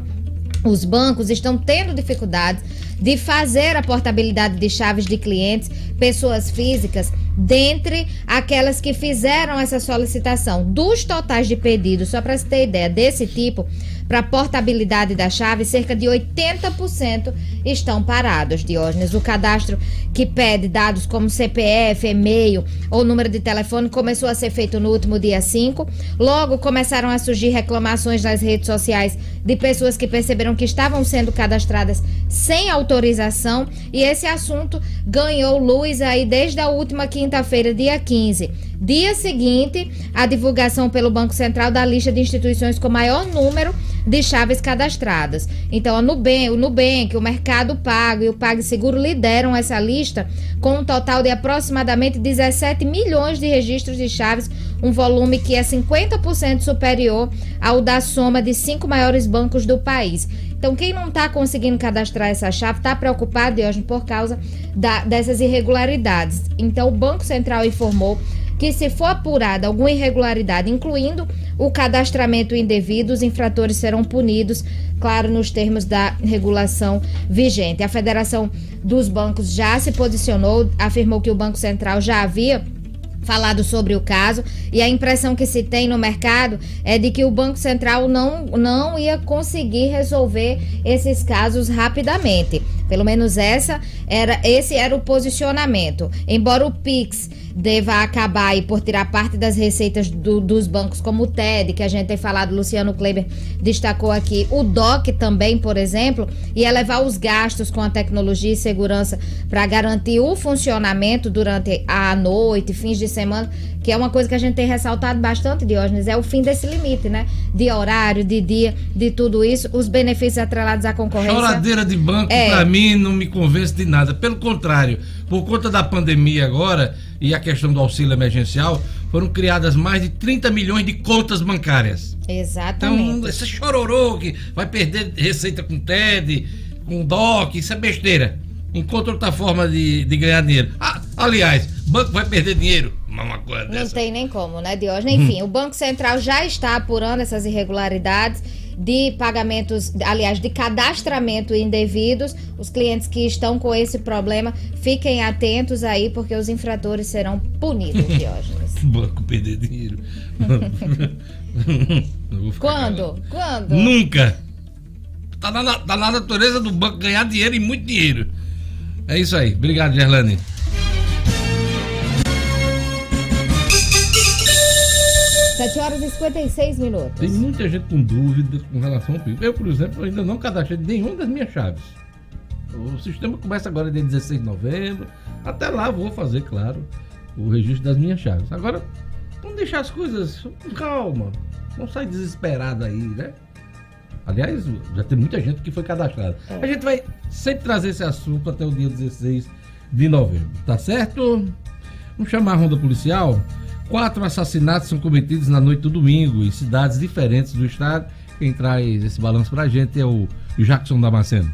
Os bancos estão tendo dificuldades de fazer a portabilidade de chaves de clientes, pessoas físicas, dentre aquelas que fizeram essa solicitação. Dos totais de pedidos, só para você ter ideia desse tipo, para portabilidade da chave, cerca de 80% estão parados, Diógenes. O cadastro que pede dados como CPF, e-mail ou número de telefone começou a ser feito no último dia 5. Logo começaram a surgir reclamações nas redes sociais de pessoas que perceberam que estavam sendo cadastradas sem autorização e esse assunto ganhou luz aí desde a última quinta-feira, dia 15. Dia seguinte, a divulgação pelo Banco Central da lista de instituições com maior número de chaves cadastradas. Então, a Nubank, o Nubank, o Mercado Pago e o PagSeguro lideram essa lista com um total de aproximadamente 17 milhões de registros de chaves, um volume que é 50% superior ao da soma de cinco maiores bancos do país. Então, quem não está conseguindo cadastrar essa chave está preocupado, hoje por causa da, dessas irregularidades. Então, o Banco Central informou que, se for apurada alguma irregularidade, incluindo o cadastramento indevido, os infratores serão punidos, claro, nos termos da regulação vigente. A Federação dos Bancos já se posicionou, afirmou que o Banco Central já havia falado sobre o caso e a impressão que se tem no mercado é de que o Banco Central não, não ia conseguir resolver esses casos rapidamente. Pelo menos essa era esse era o posicionamento. Embora o Pix deva acabar aí por tirar parte das receitas do, dos bancos, como o TED, que a gente tem falado, Luciano Kleber destacou aqui, o DOC também, por exemplo, e elevar os gastos com a tecnologia e segurança para garantir o funcionamento durante a noite, fins de semana, que é uma coisa que a gente tem ressaltado bastante, Diógenes, é o fim desse limite, né? De horário, de dia, de tudo isso, os benefícios atrelados à concorrência. Choradeira de banco, é. para mim, não me convence de nada. Pelo contrário, por conta da pandemia agora e a questão do auxílio emergencial, foram criadas mais de 30 milhões de contas bancárias. Exatamente. Então, esse chororô que vai perder receita com TED, com DOC, isso é besteira. Encontra outra forma de, de ganhar dinheiro. Ah, aliás, banco vai perder dinheiro. Uma coisa Não tem nem como, né, Diógenes? Enfim, hum. o Banco Central já está apurando essas irregularidades de pagamentos, aliás, de cadastramento indevidos. Os clientes que estão com esse problema, fiquem atentos aí, porque os infratores serão punidos, Diógenes. Banco perder dinheiro. Quando? Quando? Nunca. Tá na, tá na natureza do banco ganhar dinheiro e muito dinheiro. É isso aí. Obrigado, Gerlane. 7 horas e 56 minutos. Tem muita gente com dúvida com relação ao PIB. Eu, por exemplo, ainda não cadastrei nenhuma das minhas chaves. O sistema começa agora dia 16 de novembro. Até lá vou fazer, claro, o registro das minhas chaves. Agora, vamos deixar as coisas com calma. Não sai desesperado aí, né? Aliás, já tem muita gente que foi cadastrada. É. A gente vai sempre trazer esse assunto até o dia 16 de novembro, tá certo? Vamos chamar a ronda policial. Quatro assassinatos são cometidos na noite do domingo em cidades diferentes do estado. Quem traz esse balanço pra gente é o Jackson Damasceno.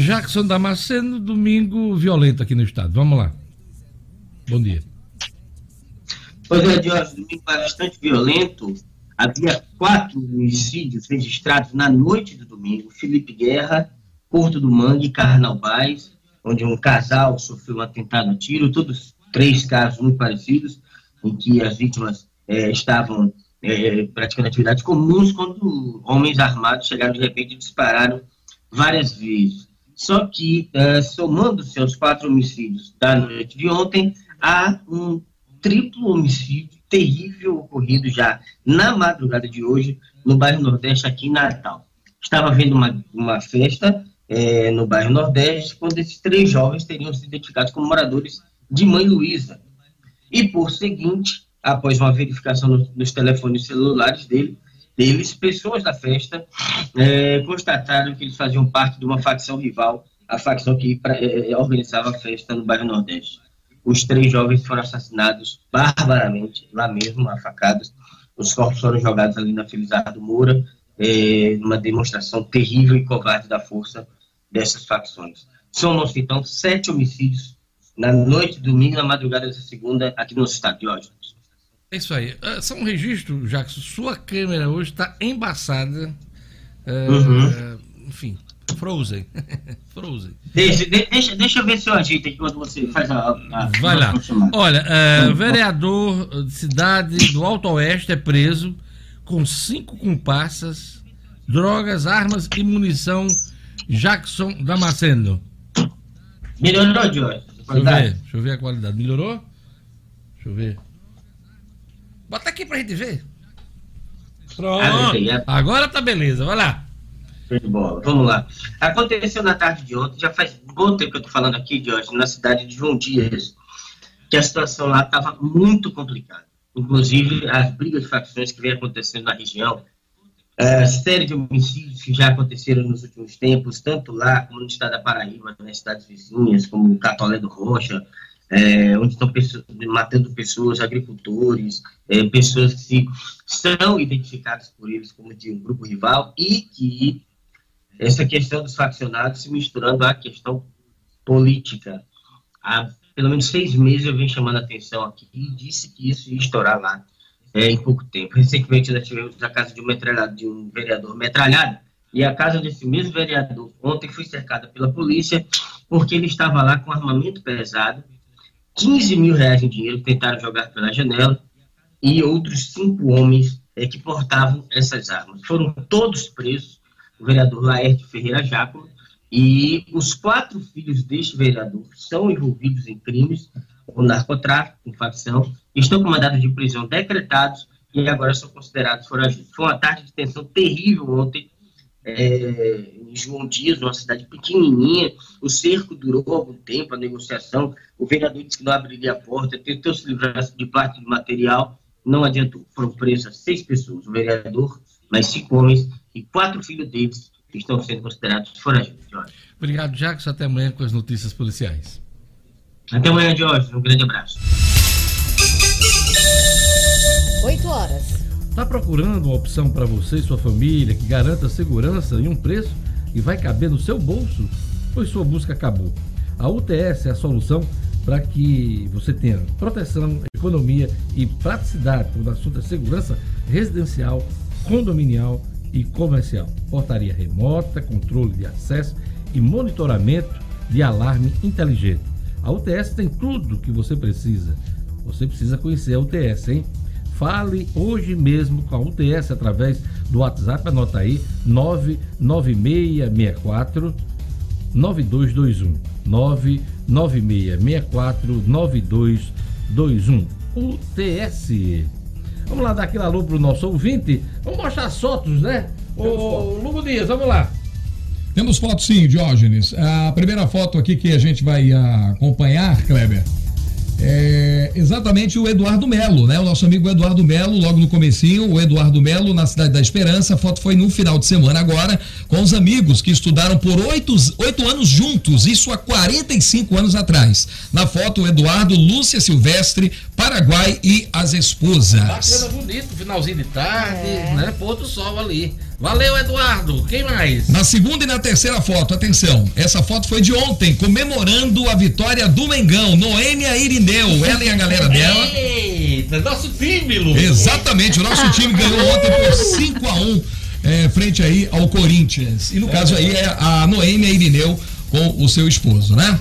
Jackson Damasceno, domingo violento aqui no estado. Vamos lá. Bom dia. Pois é, Jorge, domingo bastante violento. Havia quatro homicídios registrados na noite do domingo. Felipe Guerra, Porto do Mangue, Carnaubais, onde um casal sofreu um atentado a tiro. Todos três casos muito parecidos, em que as vítimas eh, estavam eh, praticando atividades comuns quando homens armados chegaram de repente e dispararam várias vezes. Só que, uh, somando-se aos quatro homicídios da noite de ontem, há um triplo homicídio terrível ocorrido já na madrugada de hoje no bairro Nordeste, aqui em Natal. Estava havendo uma, uma festa é, no bairro Nordeste quando esses três jovens teriam sido identificados como moradores de Mãe Luísa. E, por seguinte, após uma verificação no, nos telefones celulares dele, deles, pessoas da festa é, constataram que eles faziam parte de uma facção rival, a facção que é, organizava a festa no bairro Nordeste. Os três jovens foram assassinados barbaramente, lá mesmo, a facadas. Os corpos foram jogados ali na Felizardo Moura, é, numa demonstração terrível e covarde da força dessas facções. Somam-se, então, sete homicídios na noite domingo, na madrugada dessa segunda, aqui no estado de Ódio. É isso aí. Uh, só um registro, Jackson. Sua câmera hoje está embaçada. Uh, uhum. uh, enfim, Frozen. Frozen. Deixa, deixa, deixa eu ver se eu ajeito aqui quando você faz a. a Vai lá. Olha, uh, vereador de cidade do Alto Oeste é preso com cinco comparsas, drogas, armas e munição. Jackson Damasceno. Melhorou, Jorge? Deixa eu ver, deixa eu ver a qualidade. Melhorou? Deixa eu ver. Bota aqui pra gente ver. Pronto. Agora tá beleza, vai lá. Bola. Vamos lá. Aconteceu na tarde de ontem, já faz um bom tempo que eu tô falando aqui, Jorge, na cidade de João Dias, que a situação lá estava muito complicada. Inclusive, as brigas de facções que vem acontecendo na região, a série de homicídios que já aconteceram nos últimos tempos, tanto lá como no estado da Paraíba, nas cidades vizinhas, como Catolé do Rocha, é, onde estão pessoas, matando pessoas, agricultores, é, pessoas que são identificadas por eles como de um grupo rival e que essa questão dos faccionados se misturando à questão política. Há pelo menos seis meses eu venho chamando a atenção aqui e disse que isso ia estourar lá é, em pouco tempo. Recentemente nós tivemos a casa de um, metralhado, de um vereador metralhado e a casa desse mesmo vereador ontem foi cercada pela polícia porque ele estava lá com armamento pesado 15 mil reais em dinheiro que tentaram jogar pela janela e outros cinco homens é, que portavam essas armas. Foram todos presos, o vereador Laerte Ferreira Jácomo e os quatro filhos deste vereador são envolvidos em crimes com narcotráfico, com facção, estão com mandados de prisão decretados e agora são considerados foragidos. Foi uma tarde de tensão terrível ontem é, João Dias, uma cidade pequenininha. O cerco durou algum tempo, a negociação. O vereador disse que não abriria a porta, tentou se livrar de parte do material, não adiantou. Foram presas seis pessoas, o vereador, mais cinco homens e quatro filhos deles que estão sendo considerados foragidos. Obrigado, Jacques. Até amanhã com as notícias policiais. Até amanhã, Jorge. Um grande abraço. 8 horas. Está procurando uma opção para você e sua família que garanta segurança e um preço que vai caber no seu bolso? Pois sua busca acabou. A UTS é a solução para que você tenha proteção, economia e praticidade quando o assunto é segurança residencial, condominial e comercial. Portaria remota, controle de acesso e monitoramento de alarme inteligente. A UTS tem tudo o que você precisa. Você precisa conhecer a UTS, hein? Fale hoje mesmo com a UTS através do WhatsApp, anota aí 99664 9221. 99664 9221. UTS. Vamos lá dar aquele alô pro nosso ouvinte. Vamos mostrar as fotos, né? Ô, Lugo Dias, vamos lá. Temos foto sim, Diógenes. A primeira foto aqui que a gente vai ah, acompanhar, Kleber, é exatamente o Eduardo Melo, né? O nosso amigo Eduardo Melo, logo no comecinho, o Eduardo Melo na Cidade da Esperança. A foto foi no final de semana agora, com os amigos que estudaram por oito, oito anos juntos, isso há 45 anos atrás. Na foto, o Eduardo, Lúcia Silvestre, Paraguai e as esposas. Bacana, bonito, finalzinho de tarde, né? Pôr do sol ali. Valeu, Eduardo. Quem mais? Na segunda e na terceira foto, atenção, essa foto foi de ontem, comemorando a vitória do Mengão, Noêmia Irineu, ela e a galera dela. Eita, nosso time, Lu. Exatamente, o nosso time ganhou ontem por 5 a 1 é, frente aí ao Corinthians. E no caso aí é a Noêmia Irineu com o seu esposo, né?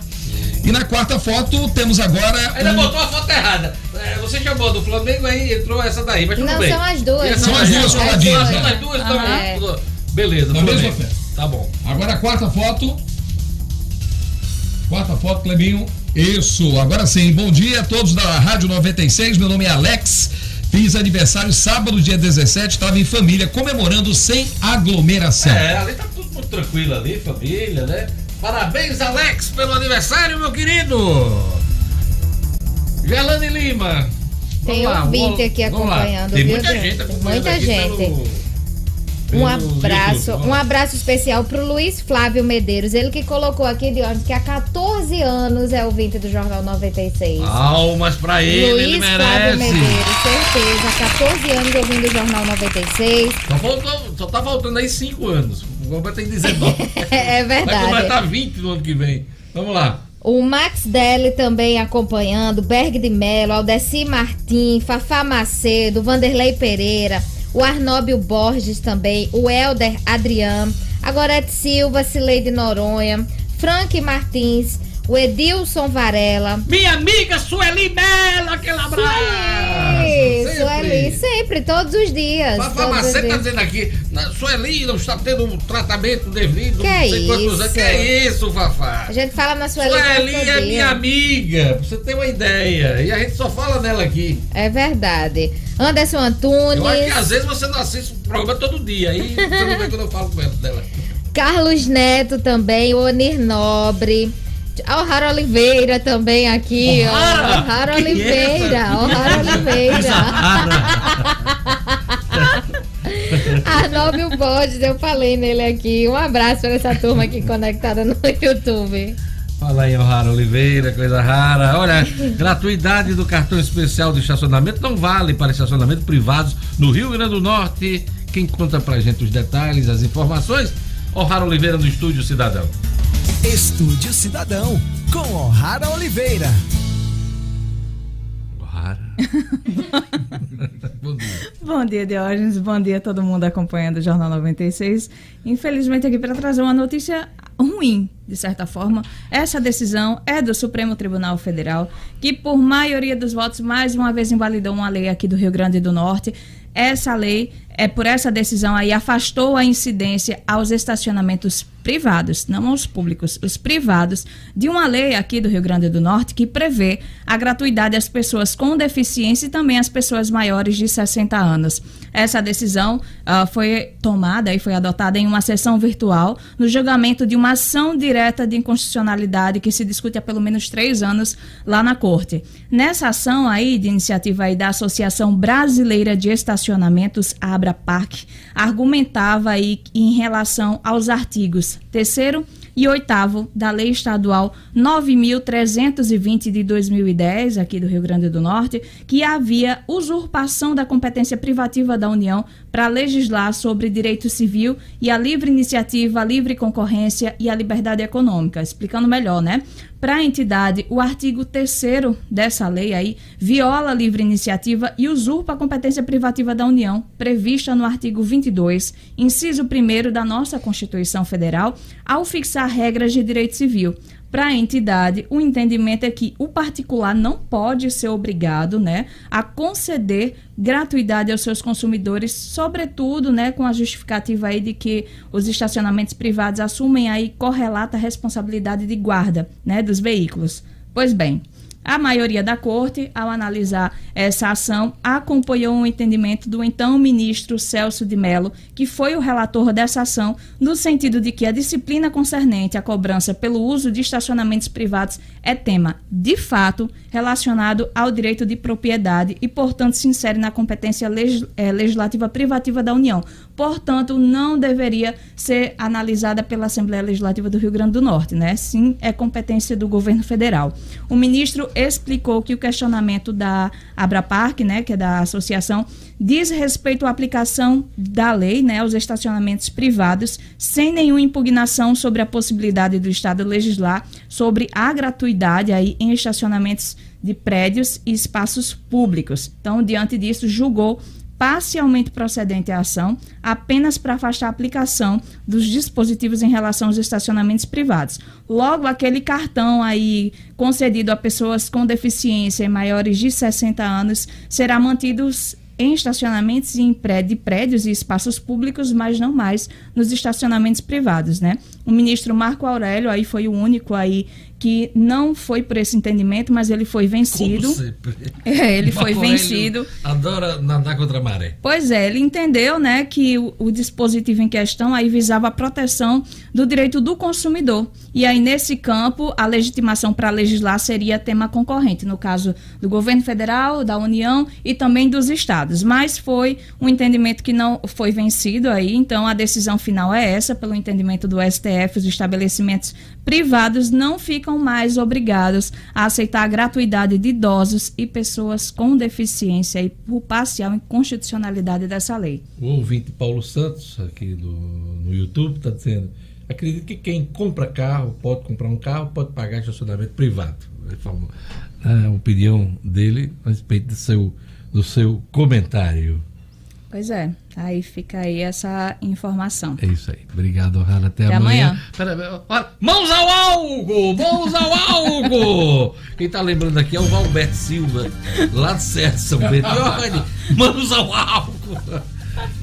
E na quarta foto temos agora. Ainda um- botou a foto errada. É, você chamou do Flamengo, aí entrou essa daí, mas tudo Não, bem. são as duas, E essa São as daí? duas São as coladinhas, duas, né? São as duas, tá Aham. bom. tudo- Beleza, Na mesma festa. Tá bom. Agora a quarta foto. Quarta foto, Clebinho. Isso, agora sim. Bom dia a todos da Rádio 96. Meu nome é Alex. Fiz aniversário sábado, dia 17. Estava em família comemorando sem aglomeração. É, ali tá tudo muito tranquilo ali, família, né? Parabéns, Alex, pelo aniversário, meu querido! Gelane Lima. Tem lá, ouvinte aqui acompanhando, Tem muita gente? gente acompanhando Muita gente. pelo- Um abraço, um abraço especial pro Luiz Flávio Medeiros, ele que colocou aqui de hoje que há 14 anos é ouvinte do Jornal 96. Palmas pra ele, Luiz ele Flávio merece. Medeiros, certeza. 14 anos ouvindo o Jornal 96. Só, faltou, só tá faltando aí 5 anos. O Gomes tem 19. É Vai verdade. completar 20 no ano que vem. Vamos lá. O Max Deli também acompanhando, Berg de Mello, Aldeci Martim, Fafá Macedo, Vanderlei Pereira, o Arnóbio Borges também, o Helder Adriano, a Gorete Silva, Cileide Noronha, Frank Martins, o Edilson Varela. Minha amiga Sueli Mello, aquele abraço! Isso, Sempre. ali, sempre, todos os dias. Os Maceta tá dizendo aqui, Sueli não está tendo um tratamento devido. Que quantos isso? anos. Que é isso, Fafá? A gente fala na Sueli Sueli é minha amiga, pra você ter uma ideia. E a gente só fala nela aqui. É verdade. Anderson Antunes. Eu acho que às vezes você não assiste o programa todo dia. Aí você não vê quando eu falo com ela dela. Carlos Neto também, o Onir Nobre. O Rara Oliveira também aqui, ó. O Rara Quem é Oliveira, o Rara Oliveira. Arnóbio Borges, eu falei nele aqui. Um abraço para essa turma aqui conectada no YouTube. Fala aí, O'Hara Oliveira, coisa rara. Olha, gratuidade do cartão especial de estacionamento não vale para estacionamento privados no Rio Grande do Norte. Quem conta pra gente os detalhes, as informações? O'Hara Oliveira do Estúdio Cidadão. Estúdio Cidadão, com O'Hara Oliveira. O'Hara. Bom dia. Bom dia, Diógenes. Bom dia a todo mundo acompanhando o Jornal 96. Infelizmente, aqui para trazer uma notícia ruim, de certa forma. Essa decisão é do Supremo Tribunal Federal, que, por maioria dos votos, mais uma vez invalidou uma lei aqui do Rio Grande do Norte. Essa lei, é por essa decisão aí, afastou a incidência aos estacionamentos privados, não aos públicos, os privados, de uma lei aqui do Rio Grande do Norte que prevê a gratuidade às pessoas com deficiência e também às pessoas maiores de 60 anos. Essa decisão ah, foi tomada e foi adotada em uma sessão virtual no julgamento de uma ação direta de inconstitucionalidade que se discute há pelo menos três anos lá na Corte. Nessa ação aí, de iniciativa aí da Associação Brasileira de Estacionamentos, Abra argumentava aí em relação aos artigos terceiro e oitavo da Lei Estadual 9.320 de 2010, aqui do Rio Grande do Norte, que havia usurpação da competência privativa da União para legislar sobre direito civil e a livre iniciativa, a livre concorrência e a liberdade econômica. Explicando melhor, né? Para a entidade, o artigo 3 dessa lei aí viola a livre iniciativa e usurpa a competência privativa da União, prevista no artigo 22, inciso 1 da nossa Constituição Federal, ao fixar regras de direito civil. Para a entidade, o entendimento é que o particular não pode ser obrigado né, a conceder gratuidade aos seus consumidores, sobretudo né, com a justificativa aí de que os estacionamentos privados assumem aí correlata responsabilidade de guarda né, dos veículos. Pois bem, A maioria da corte, ao analisar essa ação, acompanhou o entendimento do então ministro Celso de Mello, que foi o relator dessa ação, no sentido de que a disciplina concernente à cobrança pelo uso de estacionamentos privados é tema, de fato, relacionado ao direito de propriedade e, portanto, se insere na competência eh, legislativa privativa da União. Portanto, não deveria ser analisada pela Assembleia Legislativa do Rio Grande do Norte, né? Sim, é competência do governo federal. O ministro explicou que o questionamento da Abrapark, né, que é da associação, diz respeito à aplicação da lei, né, aos estacionamentos privados, sem nenhuma impugnação sobre a possibilidade do Estado legislar sobre a gratuidade aí em estacionamentos de prédios e espaços públicos. Então, diante disso, julgou parcialmente procedente a ação apenas para afastar a aplicação dos dispositivos em relação aos estacionamentos privados. Logo, aquele cartão aí concedido a pessoas com deficiência e maiores de 60 anos será mantido em estacionamentos em prédio, prédios e espaços públicos, mas não mais nos estacionamentos privados, né? O ministro Marco Aurélio aí foi o único aí que não foi por esse entendimento, mas ele foi vencido. Como sempre. É, ele foi vencido. Adora nadar contra a maré. Pois é, ele entendeu, né, que o, o, dispositivo em questão aí visava a proteção do direito do consumidor. E aí nesse campo, a legitimação para legislar seria tema concorrente, no caso do governo federal, da União e também dos estados. Mas foi um entendimento que não foi vencido aí, então a decisão final é essa, pelo entendimento do STF, os estabelecimentos privados não ficam mais obrigados a aceitar a gratuidade de idosos e pessoas com deficiência e por parcial inconstitucionalidade dessa lei. O ouvinte Paulo Santos, aqui do, no YouTube, está dizendo: acredito que quem compra carro pode comprar um carro, pode pagar estacionamento privado. Ele falou a opinião dele a respeito do seu, do seu comentário. Pois é, aí fica aí essa informação. É isso aí. Obrigado, Rana. Até, Até amanhã. amanhã. Pera, mãos ao algo! Mãos ao algo! Quem tá lembrando aqui é o Valberto Silva, lá de Serra São Bento. Olha, mãos ao algo!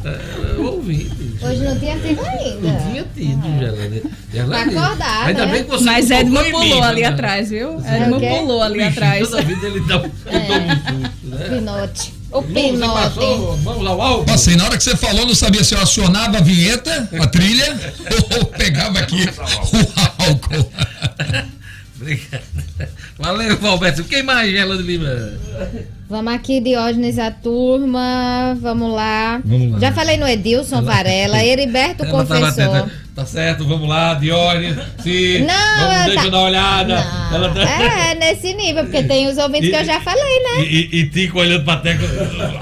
É, Hoje não tinha tido ainda. Não tinha tido, já. Tá acordado. Ainda né? bem que você Mas Edmo pulou ali né? atrás, viu? Edmo pulou ali atrás. Toda vida ele dá um, é. né? Pinote. O pinote. Vamos lá, uau. Passei, na hora que você falou, não sabia se eu acionava a vinheta, a trilha, ou pegava aqui o álcool. Obrigado. Valeu, Valberto. Quem mais, Gela de Lima? Vamos aqui, Diógenes, a turma. Vamos lá. Vamos lá. Já falei no Edilson Ela... Varela, Heriberto Ela Confessor. Tá certo, vamos lá, Dione. Sim. Não, vamos, deixa tá... eu dar uma olhada. Ela tá... É, nesse nível, porque tem os ouvintes e, que eu já falei, né? E, e, e Tico olhando pra teca.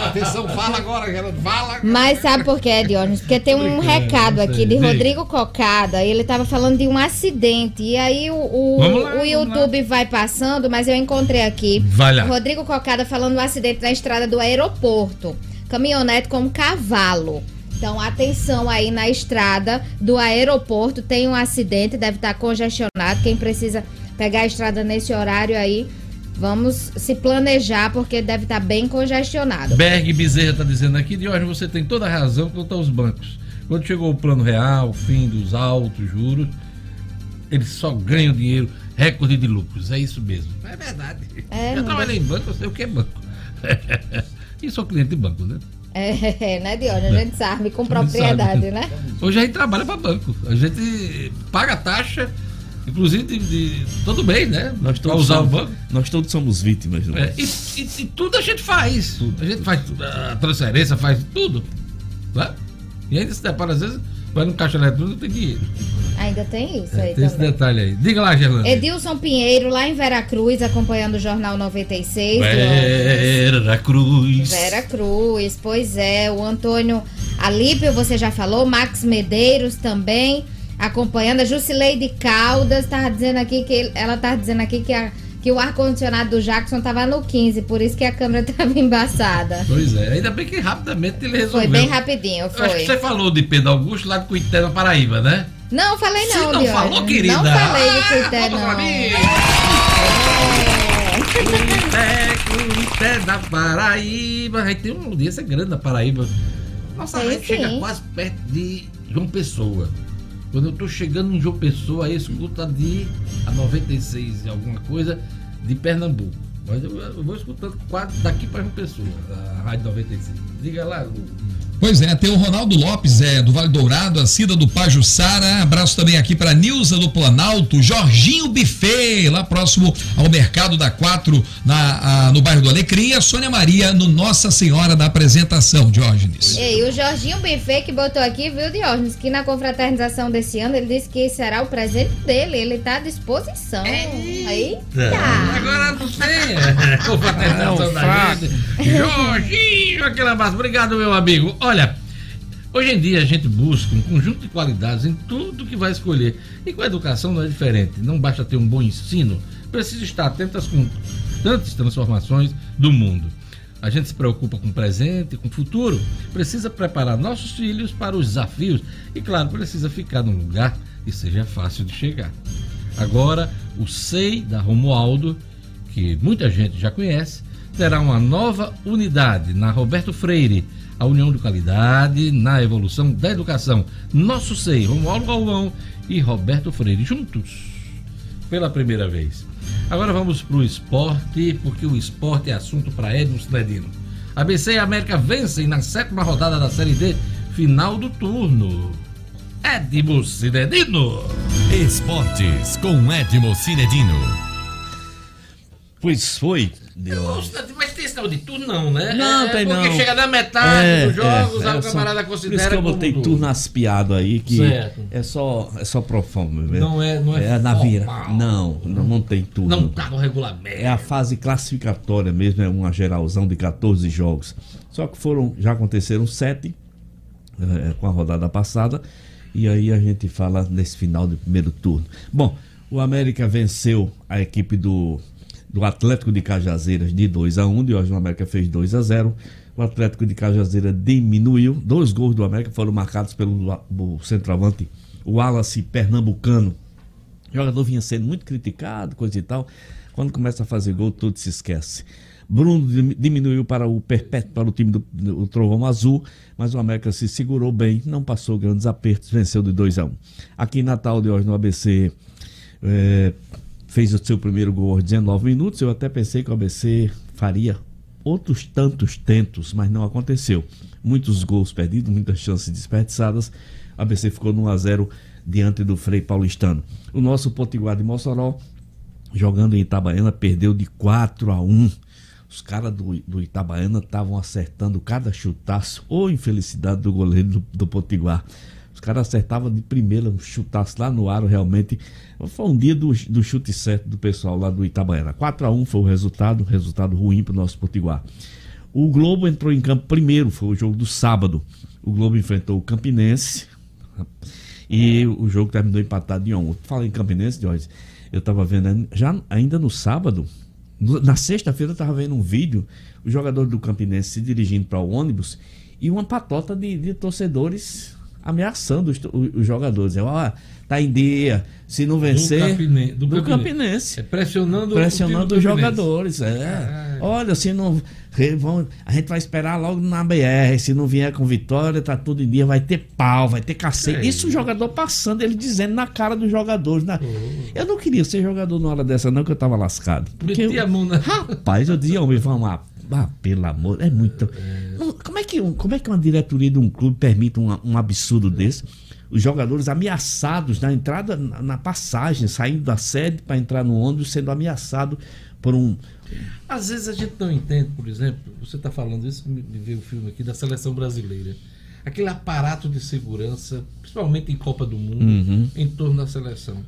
Atenção, fala agora, ela fala. Mas sabe por quê, Diógenes? Porque tem um recado aqui de Rodrigo Cocada. Ele tava falando de um acidente. E aí o, o, lá, o YouTube vai passando, mas eu encontrei aqui. Vai lá. Rodrigo Cocada falando do acidente na estrada do aeroporto. Caminhonete com cavalo. Então, atenção aí na estrada do aeroporto. Tem um acidente, deve estar congestionado. Quem precisa pegar a estrada nesse horário aí, vamos se planejar, porque deve estar bem congestionado. Berg Bezerra está dizendo aqui, Diógenes, você tem toda a razão quanto aos bancos. Quando chegou o plano real, o fim dos altos juros, eles só ganham dinheiro, recorde de lucros. É isso mesmo. É verdade. É, eu trabalhei em banco, eu sei o que é banco. e sou cliente de banco, né? É, né, Dione? A gente sabe com propriedade, sabe. né? Hoje a gente trabalha para banco. A gente paga taxa, inclusive de, de todo mês, né? Nós todos, usar somos, o banco. nós todos somos vítimas. É, e, e, e, tudo a gente faz. Tudo. A gente faz a transferência, faz tudo. Né? E ainda se depara, às vezes, vai no caixa eletrônico tem dinheiro. Ainda tem isso é, aí tem também. esse detalhe aí. Diga lá, Gerlane. Edilson Pinheiro, lá em Veracruz, acompanhando o Jornal 96. Veracruz. Veracruz, pois é. O Antônio Alípio, você já falou. Max Medeiros também acompanhando. A Jusileide Caldas tava dizendo aqui que ela tá dizendo aqui que a que o ar-condicionado do Jackson tava no 15, por isso que a câmera tava embaçada. Pois é, ainda bem que rapidamente ele resolveu. Foi bem rapidinho, foi. acho que você falou de Pedro Augusto lá de Cuité, na Paraíba, né? Não, falei não, Você não falou, querida? Não falei de Cuité, ah, não. Cuité, Cuité da Paraíba. Aí tem uma audiência grande na Paraíba. Nossa, a gente chega quase perto de João Pessoa. Quando eu tô chegando em João Pessoa, aí escuta de a 96 e alguma coisa de Pernambuco. Mas eu, eu vou escutando quase daqui para uma pessoa, a Rádio 95. Diga lá, Lu. Pois é, tem o Ronaldo Lopes, é, do Vale Dourado, a Cida do Pajussara, abraço também aqui para Nilza do Planalto, Jorginho Buffet, lá próximo ao Mercado da Quatro, na, a, no bairro do Alecrim, e a Sônia Maria no Nossa Senhora da Apresentação, Diógenes. E o Jorginho Buffet que botou aqui, viu, Diógenes, que na confraternização desse ano ele disse que será o presente dele, ele tá à disposição. Eita! Agora não sei. Confraternização É, da gente. Jorginho, aquele abraço. Obrigado, meu amigo. Olha, hoje em dia a gente busca um conjunto de qualidades em tudo que vai escolher. E com a educação não é diferente. Não basta ter um bom ensino, precisa estar atento às constantes transformações do mundo. A gente se preocupa com o presente, com o futuro, precisa preparar nossos filhos para os desafios e, claro, precisa ficar num lugar que seja fácil de chegar. Agora, o SEI da Romualdo, que muita gente já conhece, terá uma nova unidade na Roberto Freire, a União de Qualidade na Evolução da Educação. Nosso SEI, Romualdo Galvão e Roberto Freire, juntos, pela primeira vez. Agora vamos para o esporte, porque o esporte é assunto para Edmo Cinedino. ABC e América vencem na sétima rodada da Série D, final do turno. Edmo Cinedino. Esportes com Edmo Cinedino. Pois foi. Mas tem esse tal de turno não, né? Não, é, tem porque não. chega na metade É, dos jogos, é, aí é o só- camarada Por isso considera que eu botei turno aspiado aí, que Certo. é só, é só pro forma. mesmo. Não é- não é na vira. Não, não, não tem turno. Não tá no regulamento. É a fase classificatória mesmo, é uma geralzão de 14 jogos. Só que foram, já aconteceram sete eh, com a rodada passada. E aí a gente fala nesse final do primeiro turno. Bom, o América venceu a equipe do, do Atlético de Cajazeiras de 2 a 1 De hoje o América fez 2 a 0 O Atlético de Cajazeira diminuiu. Dois gols do América foram marcados pelo centroavante, Wallace Pernambucano. O jogador vinha sendo muito criticado, coisa e tal. Quando começa a fazer gol, tudo se esquece. Bruno dim- diminuiu para o perpétuo, para o time do, do Trovão Azul, mas o América se segurou bem, não passou grandes apertos, venceu de 2 a 1 um. Aqui em Natal de hoje no ABC eh, fez o seu primeiro gol aos 19 minutos. Eu até pensei que o ABC faria outros tantos tentos, mas não aconteceu. Muitos gols perdidos, muitas chances desperdiçadas. O ABC ficou no 1 a 0 diante do Frei Paulistano. O nosso Potiguar de Mossoró, jogando em Itabaiana, perdeu de 4 a 1. Os caras do, do Itabaiana estavam acertando cada chutaço. Ô infelicidade do goleiro do, do Potiguar. Os caras acertavam de primeira, um chutaço lá no aro, realmente. Foi um dia do, do chute certo do pessoal lá do Itabaiana. 4 a 1 foi o resultado, resultado ruim para o nosso Potiguar. O Globo entrou em campo primeiro, foi o jogo do sábado. O Globo enfrentou o Campinense e o jogo terminou empatado em 1. Fala em Campinense, Jorge. Eu estava vendo já ainda no sábado, na sexta-feira eu estava vendo um vídeo, o jogador do Campinense se dirigindo para o ônibus e uma patota de, de torcedores ameaçando os, os jogadores. Ó, tá em dia, se não vencer. Campine- do do Campinense. Campinense. É pressionando, Pressionando os do jogadores. É. Olha, se não. vão- a gente vai esperar logo na BR. Se não vier com vitória, tá tudo em dia, vai ter pau, vai ter cacete. É. Isso o jogador passando, ele dizendo na cara dos jogadores. na- Eu não queria ser jogador na hora dessa, não, que eu tava lascado. Porque eu- a mão na... Rapaz, eu dizia, homem, vamos lá. Ah, pelo amor, é muito. Não, Como é, que, um- como é que uma diretoria de um clube permite um, um absurdo desse? Os jogadores ameaçados na entrada, na, na passagem, saindo da sede para entrar no ônibus, sendo ameaçado por um. Às vezes a gente não entende, por exemplo, você está falando isso, me me veio o filme aqui da seleção brasileira. Aquele aparato de segurança, principalmente em Copa do Mundo, Uhum. em torno da seleção.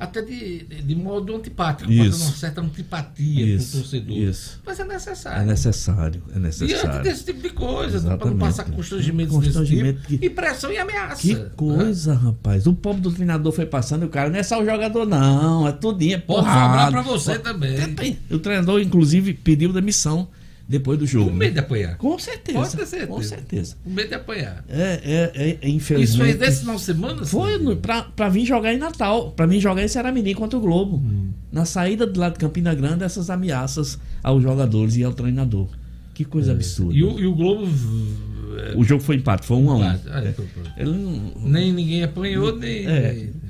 Até de, de, modo antipático, Isso. uma certa antipatia Isso, com o torcedor. isso. Mas é necessário. É necessário, é Diante necessário. desse tipo de coisa, para não passar constrangimentos desse Constrangimento tipo. E pressão e ameaça. Que né? coisa, rapaz. O pobre do treinador foi passando e o cara não é só o jogador, não. É tudinho, é Pode porrada. sobrar pra você também. O treinador, inclusive, pediu demissão depois do jogo. Com medo de apanhar. Com certeza. Pode ter certeza. Com certeza. Com medo de apanhar. É, é, é, Isso infelizmente. foi desse final de semana? Foi no, pra, pra vir jogar em Natal. Pra mim jogar em Ceramini contra o Globo. Hum. Na saída do lado de Campina Grande, essas ameaças aos jogadores e ao treinador. Que coisa absurda. É. E o, e o Globo. O jogo foi empate, foi um a um. Ah, então não- Nem ninguém apanhou, nem. É. nem-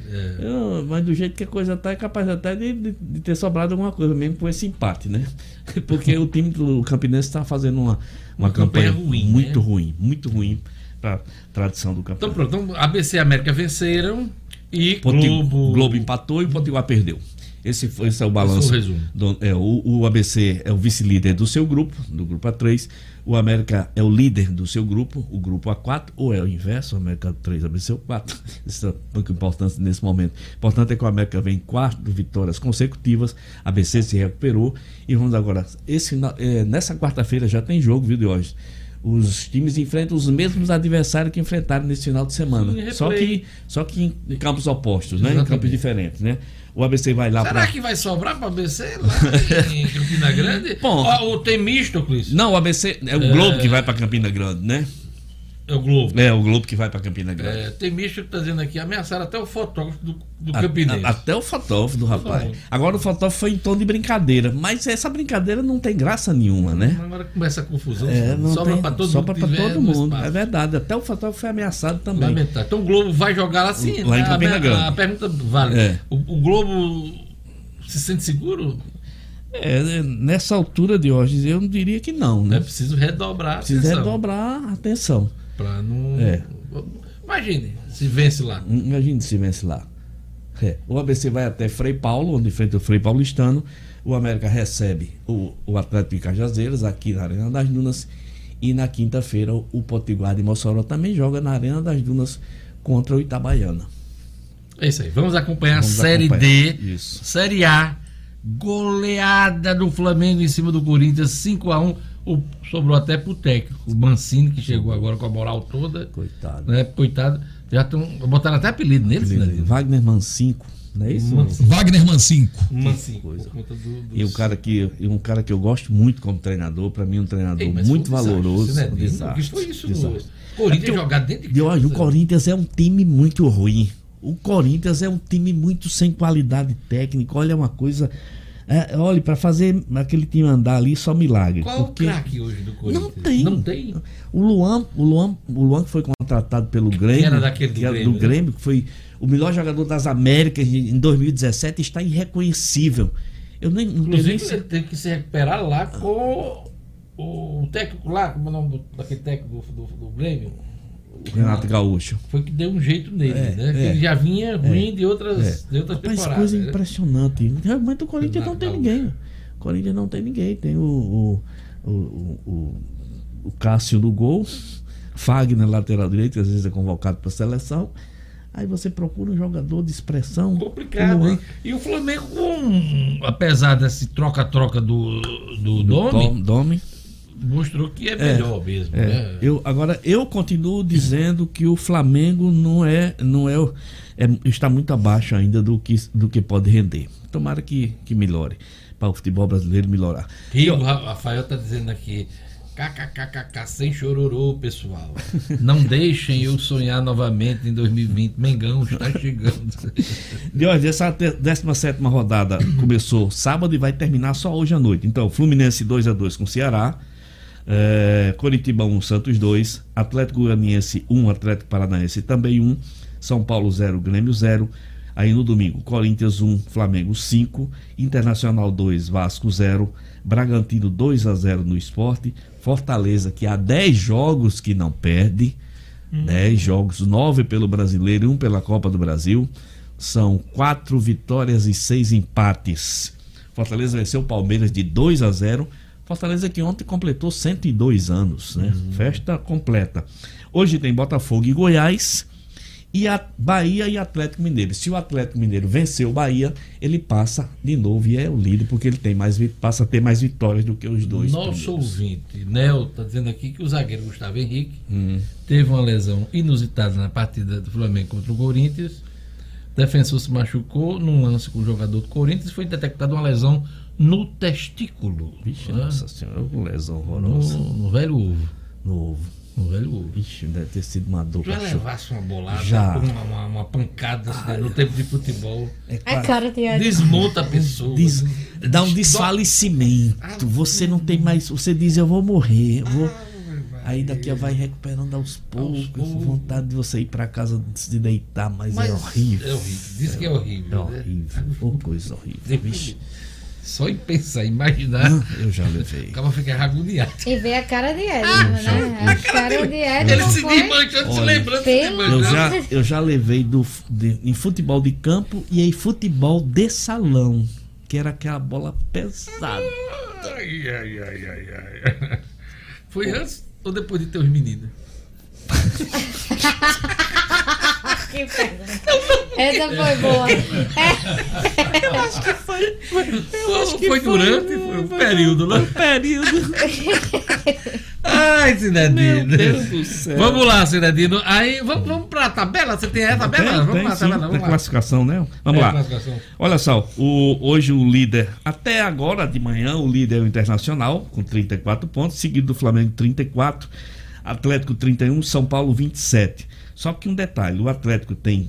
Eu- mas do jeito que a coisa tá, é capaz até de, de- de ter sobrado alguma coisa, mesmo com esse empate, né? Porque o time do Campinense está fazendo uma, uma, Uma campanha campanha, ruim, muito né? ruim, muito ruim para tradição do Então campeonato. pronto, então ABC e América venceram e Globo. Globo empatou e o Potiguar perdeu. Esse, foi, esse é o balanço. Esse é o do- é, o, o ABC é o vice-líder do seu grupo, do grupo A3. O América é o líder do seu grupo, o grupo A4, ou é o inverso, o América 3, ABC 4. Isso é muito importante nesse momento. Importante é que o América vem em quatro vitórias consecutivas, ABC se recuperou. E vamos agora, esse, é, nessa quarta-feira já tem jogo, viu, de hoje. Os times enfrentam os mesmos adversários que enfrentaram nesse final de semana. Sim, só que só que em, campos opostos, né? Em campos diferentes, né? O ABC vai lá Será para que vai sobrar para ABC lá em Campina Grande? Bom. Ó, ou tem misto, Cris? Não, o ABC é o É. Globo que vai para Campina Grande, né? É o Globo. É o Globo que vai para Campina Grande. É, tem misto que tá dizendo aqui, ameaçaram até o fotógrafo do, do A- Campinense. a- até o fotógrafo do rapaz. Agora o fotógrafo foi em tom de brincadeira, mas essa brincadeira não tem graça nenhuma, né? Agora começa a confusão. É, não sobra para todo sobra mundo. pra todo mundo. É verdade. Até o fotógrafo foi ameaçado também. Lamentável. Então o Globo vai jogar lá sim. Lá em A- Campina a, Grande. A, pergunta vale. É. O, o Globo se sente seguro? É, nessa altura de hoje, eu não diria que não, né? É preciso redobrar a Precisa redobrar a atenção. Pra não. É. Imagine se vence lá. Imagine se vence lá. É. O ABC vai até Frei Paulo, onde enfrenta o Frei Paulistano. O América recebe o, o Atlético de Cajazeiras, aqui na Arena das Dunas. E na quinta-feira, o Potiguar de Mossoró também joga na Arena das Dunas contra o Itabaiana. É isso aí. Vamos acompanhar Vamos a Série acompanhar. D. Isso. Série A. Goleada do Flamengo em cima do Corinthians, 5x1. O, sobrou até pro técnico, o Mancini, que chegou agora com a moral toda. Coitado. Né? Coitado. Já estão. Botaram até apelido nele, Cidadinho. Wagner Mancinco, não é isso? Mancinco. Wagner Mancinco. Mancinco. Coisa. Do, dos- E um cara que e um cara que eu gosto muito como treinador, para mim um treinador Ei, muito um desastre, valoroso. Cidadinho. um desastre, O que foi isso? desastre. O Corinthians É jogar dentro de hoje, o casa. Corinthians é um time muito ruim. O Corinthians é um time muito sem qualidade técnica. Olha, é uma coisa. É, olha, para fazer aquele time andar ali, só milagre. Qual é o porque craque hoje do Corinthians? Não tem. Não tem? O Luan, o Luan, o Luan que foi contratado pelo Grêmio, era daquele do que era Grêmio, do né? Grêmio, que foi o melhor jogador das Américas em 2017, está irreconhecível. Eu nem, não tenho nem Inclusive, ele teve que se recuperar lá com o técnico lá, como é o nome do- daquele técnico do, do, do Grêmio? Renato Gaúcho. Foi que deu um jeito nele, É, né? é. ele já vinha ruim de outras, É. de outras Rapaz, temporadas. coisa né? impressionante. Realmente o Corinthians não Renato tem Gaúcho. ninguém. O Corinthians não tem ninguém. Tem o, o, o, o, o- o Cássio no gol, Fagner lateral direito, que às vezes é convocado para seleção. Aí você procura um jogador de expressão. Complicado, é. hein? E o Flamengo, com, apesar desse troca-troca do, do, Do Domi, Dom- Domi. Mostrou que é melhor mesmo. É, né? eu, agora, eu continuo dizendo que o Flamengo não é, não é, é- está muito abaixo ainda do que, do que pode render. Tomara que, que melhore, para o futebol brasileiro melhorar. Rio, o Ra- Rafael tá dizendo aqui. KKKKK sem chororô, pessoal. Não deixem eu sonhar novamente em 2020. Mengão está chegando. Hoje, essa te- 17 rodada começou sábado e vai terminar só hoje à noite. Então, Fluminense 2 a 2 com o Ceará, é, Coritiba 1, Santos 2, Atlético Goianiense 1, Atlético Paranaense também 1, São Paulo 0, Grêmio 0. Aí no domingo, Corinthians 1, Flamengo 5, Internacional 2, Vasco 0, Bragantino 2 a 0 no esporte, Fortaleza, que há 10 jogos que não perde, 10 jogos, 9 pelo brasileiro e 1 pela Copa do Brasil. São 4 vitórias e 6 empates. Fortaleza venceu o Palmeiras de 2 a 0. Fortaleza que ontem completou 102 anos, né? Festa completa. Hoje tem Botafogo e Goiás e a Bahia e Atlético Mineiro. Se o Atlético Mineiro vencer o Bahia, ele passa de novo e é o líder porque ele tem mais passa a ter mais vitórias do que os dois. Nosso primeiros. ouvinte, Nel, tá dizendo aqui que o zagueiro Gustavo Henrique Hum. teve uma lesão inusitada na partida do Flamengo contra o Corinthians. O defensor se machucou num lance com o jogador do Corinthians e foi detectada uma lesão no testículo. Vixe, né? nossa senhora, que lesão horrorosa. no, no velho ovo. No ovo. No velho ovo. Vixe, deve ter sido uma dor. Já cachorro. levasse uma bolada, Já. uma, uma, uma pancada assim, no tempo de futebol. A cara tem Desmonta a pessoa. Diz- dá um desfalecimento. Você não tem mais. Você diz, eu vou morrer. eu vou... Aí daqui vai recuperando aos poucos, vontade de você ir para casa se deitar, mas, Mas é horrível. é horrível. Diz que é horrível, É né? horrível. Ô, coisa horrível. Vixe. Só em pensar, imaginar. Eu já levei. Acaba ficar agoniado. E ver a cara de Edson, Ah, né? A cara de Edson. Ele se desmanchando, se lembrando, se Eu já, eu já levei do, de- em futebol de campo e em futebol de salão, que era aquela bola pesada. Ai, ai, ai, ai, ai. Foi antes ou depois de ter os meninos? Que. Essa foi boa. Eu acho que foi. Foi, foi durante, foi um período, né? período. Ai, Cidadino. Meu Deus do céu. Vamos lá, Cidadino. Aí, vamos, vamos pra tabela? Você tem a tabela? Tem, vamos tem, pra sim, tabela, tem vamos lá. classificação, né? Vamos É, lá. Olha só, o- hoje o líder, até agora de manhã, o líder é o Internacional, com 34 pontos, seguido do Flamengo 34, Atlético 31, São Paulo 27. Só que um detalhe, o Atlético tem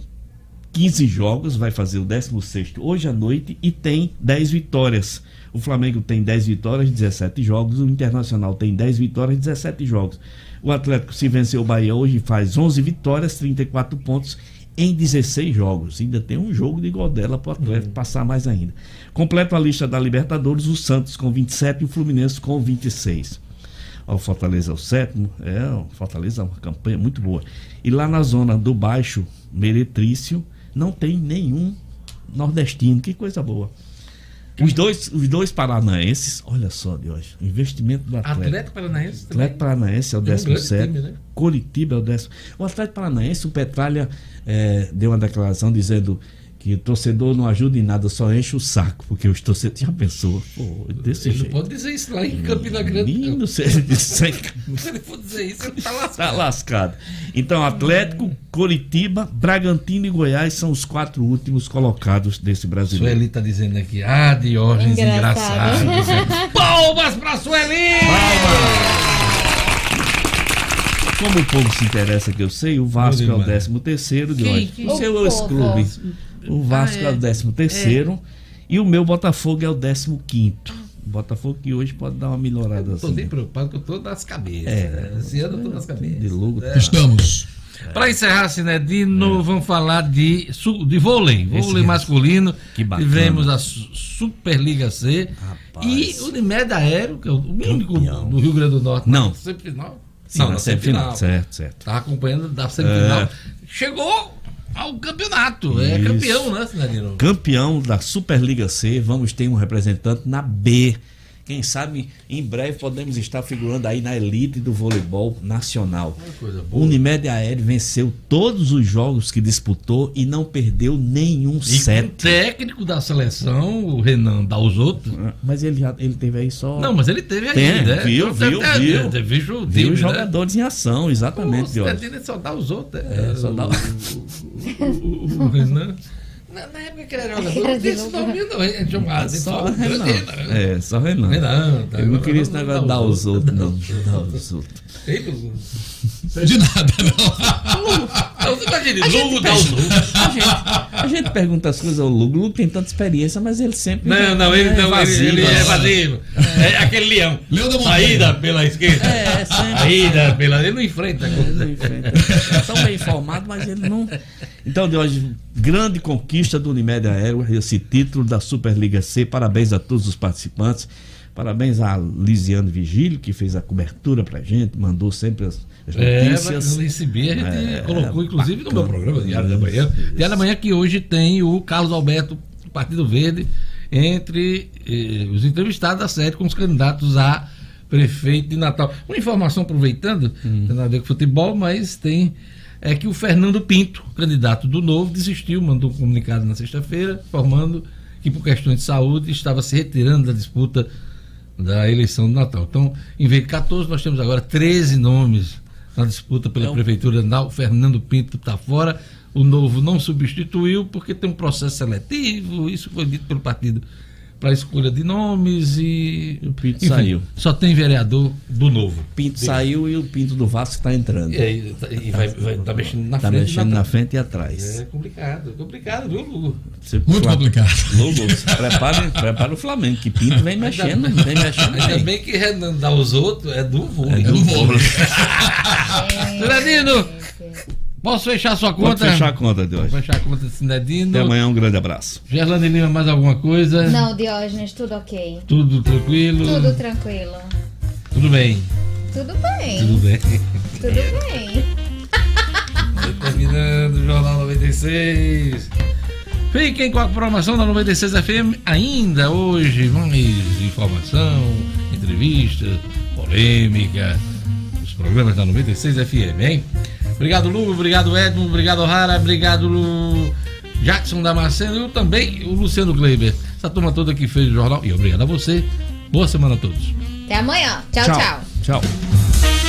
15 jogos, vai fazer o 16 hoje à noite e tem 10 vitórias. O Flamengo tem 10 vitórias, 17 jogos, o Internacional tem 10 vitórias, 17 jogos. O Atlético, se vencer o Bahia hoje, faz 11 vitórias, 34 pontos em 16 jogos. Ainda tem um jogo de gol dela para o Atlético passar mais ainda. Completa a lista da Libertadores, o Santos com 27 e o Fluminense com 26. Ó, O Fortaleza é o sétimo, é, o Fortaleza é uma campanha muito boa. E lá na zona do Baixo Meretrício, não tem nenhum nordestino, que coisa boa. Os dois, os dois paranaenses, olha só, de hoje, o investimento do Atlético. Atlético Paranaense também. Atlético Paranaense é o Tem um grande 17. time, né? Curitiba é o décimo. O Atlético Paranaense, o Petralha eh, deu uma declaração dizendo que o torcedor não ajuda em nada, só enche o saco, porque os torcedores. Já pensou? Pô, desse Ele não jeito. pode dizer isso lá em Campina Grande. Menino, se ele disser Se ele for dizer isso, ele tá lascado. Tá lascado. Então, Atlético, Curitiba, Bragantino e Goiás são os quatro últimos colocados desse brasileiro. Sueli tá dizendo aqui, ah, Diógenes, engraçado. Engraçado. Palmas pra Sueli! Como o povo se interessa que eu sei, o Vasco é o demais. 13 terceiro de hoje. O seu O ex-clube. O Vasco Ah, é. é. o 13 terceiro e o meu Botafogo é o 15 quinto. O Botafogo que hoje pode dar uma melhorada Tô assim. bem preocupado que eu tô das cabeças. É. né? Esse ano eu tô das cabeças. De lucro. É. Estamos. Para encerrar, Cinedino, vamos falar de, de vôlei. Vôlei Esse- masculino. que bacana. Tivemos a Su- Superliga C. E o Unimed Aéreo, que é o único do Rio Grande do Norte. Não. na Semifinal. Sim, na semifinal. Certo, certo. Estava acompanhando da semifinal. É. Chegou ao campeonato. É Isso. campeão, né, Cinedino? Campeão da Superliga C, vamos ter um representante na B. Quem sabe em breve podemos estar figurando aí na elite do voleibol nacional. O Unimed Aéreo venceu todos os jogos que disputou e não perdeu nenhum E com o set. técnico da seleção, o Renan Dalzotto. Mas ele já ele teve aí só. Não, mas ele teve aí, Tem, né? Viu, Então, viu, viu. viu o Viu time, os né? jogadores em ação, exatamente, O. Cidadino só dá os outros. É, só dá- o, o, o Renan. Na, na época que ele era jogador, não tinha esse nome, não. É chamado. Só o Renan. Renan. É, só Renan. Renan, tá. Ele não queria esse negócio dar os os outros, não. Dar os outros. De nada, não. Não, você imagina, A gente Lugo dá os pergunta- outros. A gente, pergunta as coisas ao Lugo. O Lugo tem tanta experiência, mas ele sempre. Não, não, ele, é não, ele, vazio, ele é vazio. vazio. É aquele leão. Leão da. Saída pela esquerda. É, sempre. Saída pela. Ele não enfrenta. Ele enfrenta. É tão bem informado, mas ele não. Então, de hoje, grande conquista do Unimed Aéreo, esse título da Superliga C. Parabéns a todos os participantes. Parabéns a Lisiane Vigílio, que fez a cobertura pra gente, mandou sempre as, as É, notícias. mas no ICB a gente É, colocou, inclusive, no meu bacana. programa, Diário da Manhã. Diário da Manhã que hoje tem o Carlos Alberto, do Partido Verde, entre eh, os entrevistados da série com os candidatos a prefeito de Natal. Uma informação, aproveitando, não tem nada a ver com futebol, mas tem é que o Fernando Pinto, candidato do Novo, desistiu, mandou um comunicado na sexta-feira, informando que por questões de saúde estava se retirando da disputa da eleição do Natal. Então, em vez de 14, nós temos agora 13 nomes na disputa pela Então- Prefeitura Natal. O Fernando Pinto está fora, o Novo não substituiu porque tem um processo seletivo, isso foi dito pelo partido para escolha de nomes e. O Pinto saiu. Só tem vereador do novo. Pinto saiu e o Pinto do Vasco está entrando. E aí, tá- e vai, vai tá mexendo na Tá frente. e mexendo na trás. frente e atrás. É complicado, complicado, viu, Lugo? Você- Muito complicado. Lugo, prepare, prepare o Flamengo, que Pinto vem mexendo, Ainda- vem mexendo Ainda bem. que Renan dá os outros é do vôlei. É do vôlei. Sinedino, posso fechar sua Pode conta? fechar a conta Vou hoje. fechar a conta de Sinedino. Até amanhã, um grande abraço. Gerlane Lima, mais alguma coisa? Não, Diógenes, tudo ok. Tudo tranquilo? Tudo tranquilo. Tudo bem. Tudo bem. Tudo bem. Tudo bem. Terminando o Jornal 96. Fiquem com a programação da 96 FM ainda hoje. Mais informação, entrevista, polêmica. Programas da 96 FM, hein? Obrigado, Lu. Obrigado, Edmo. Obrigado, Rara. Obrigado, Lu... Jackson Damasceno. E também o Luciano Kleiber. Essa turma toda que fez o jornal. E obrigado a você. Boa semana a todos. Até amanhã. tchau. tchau. Tchau.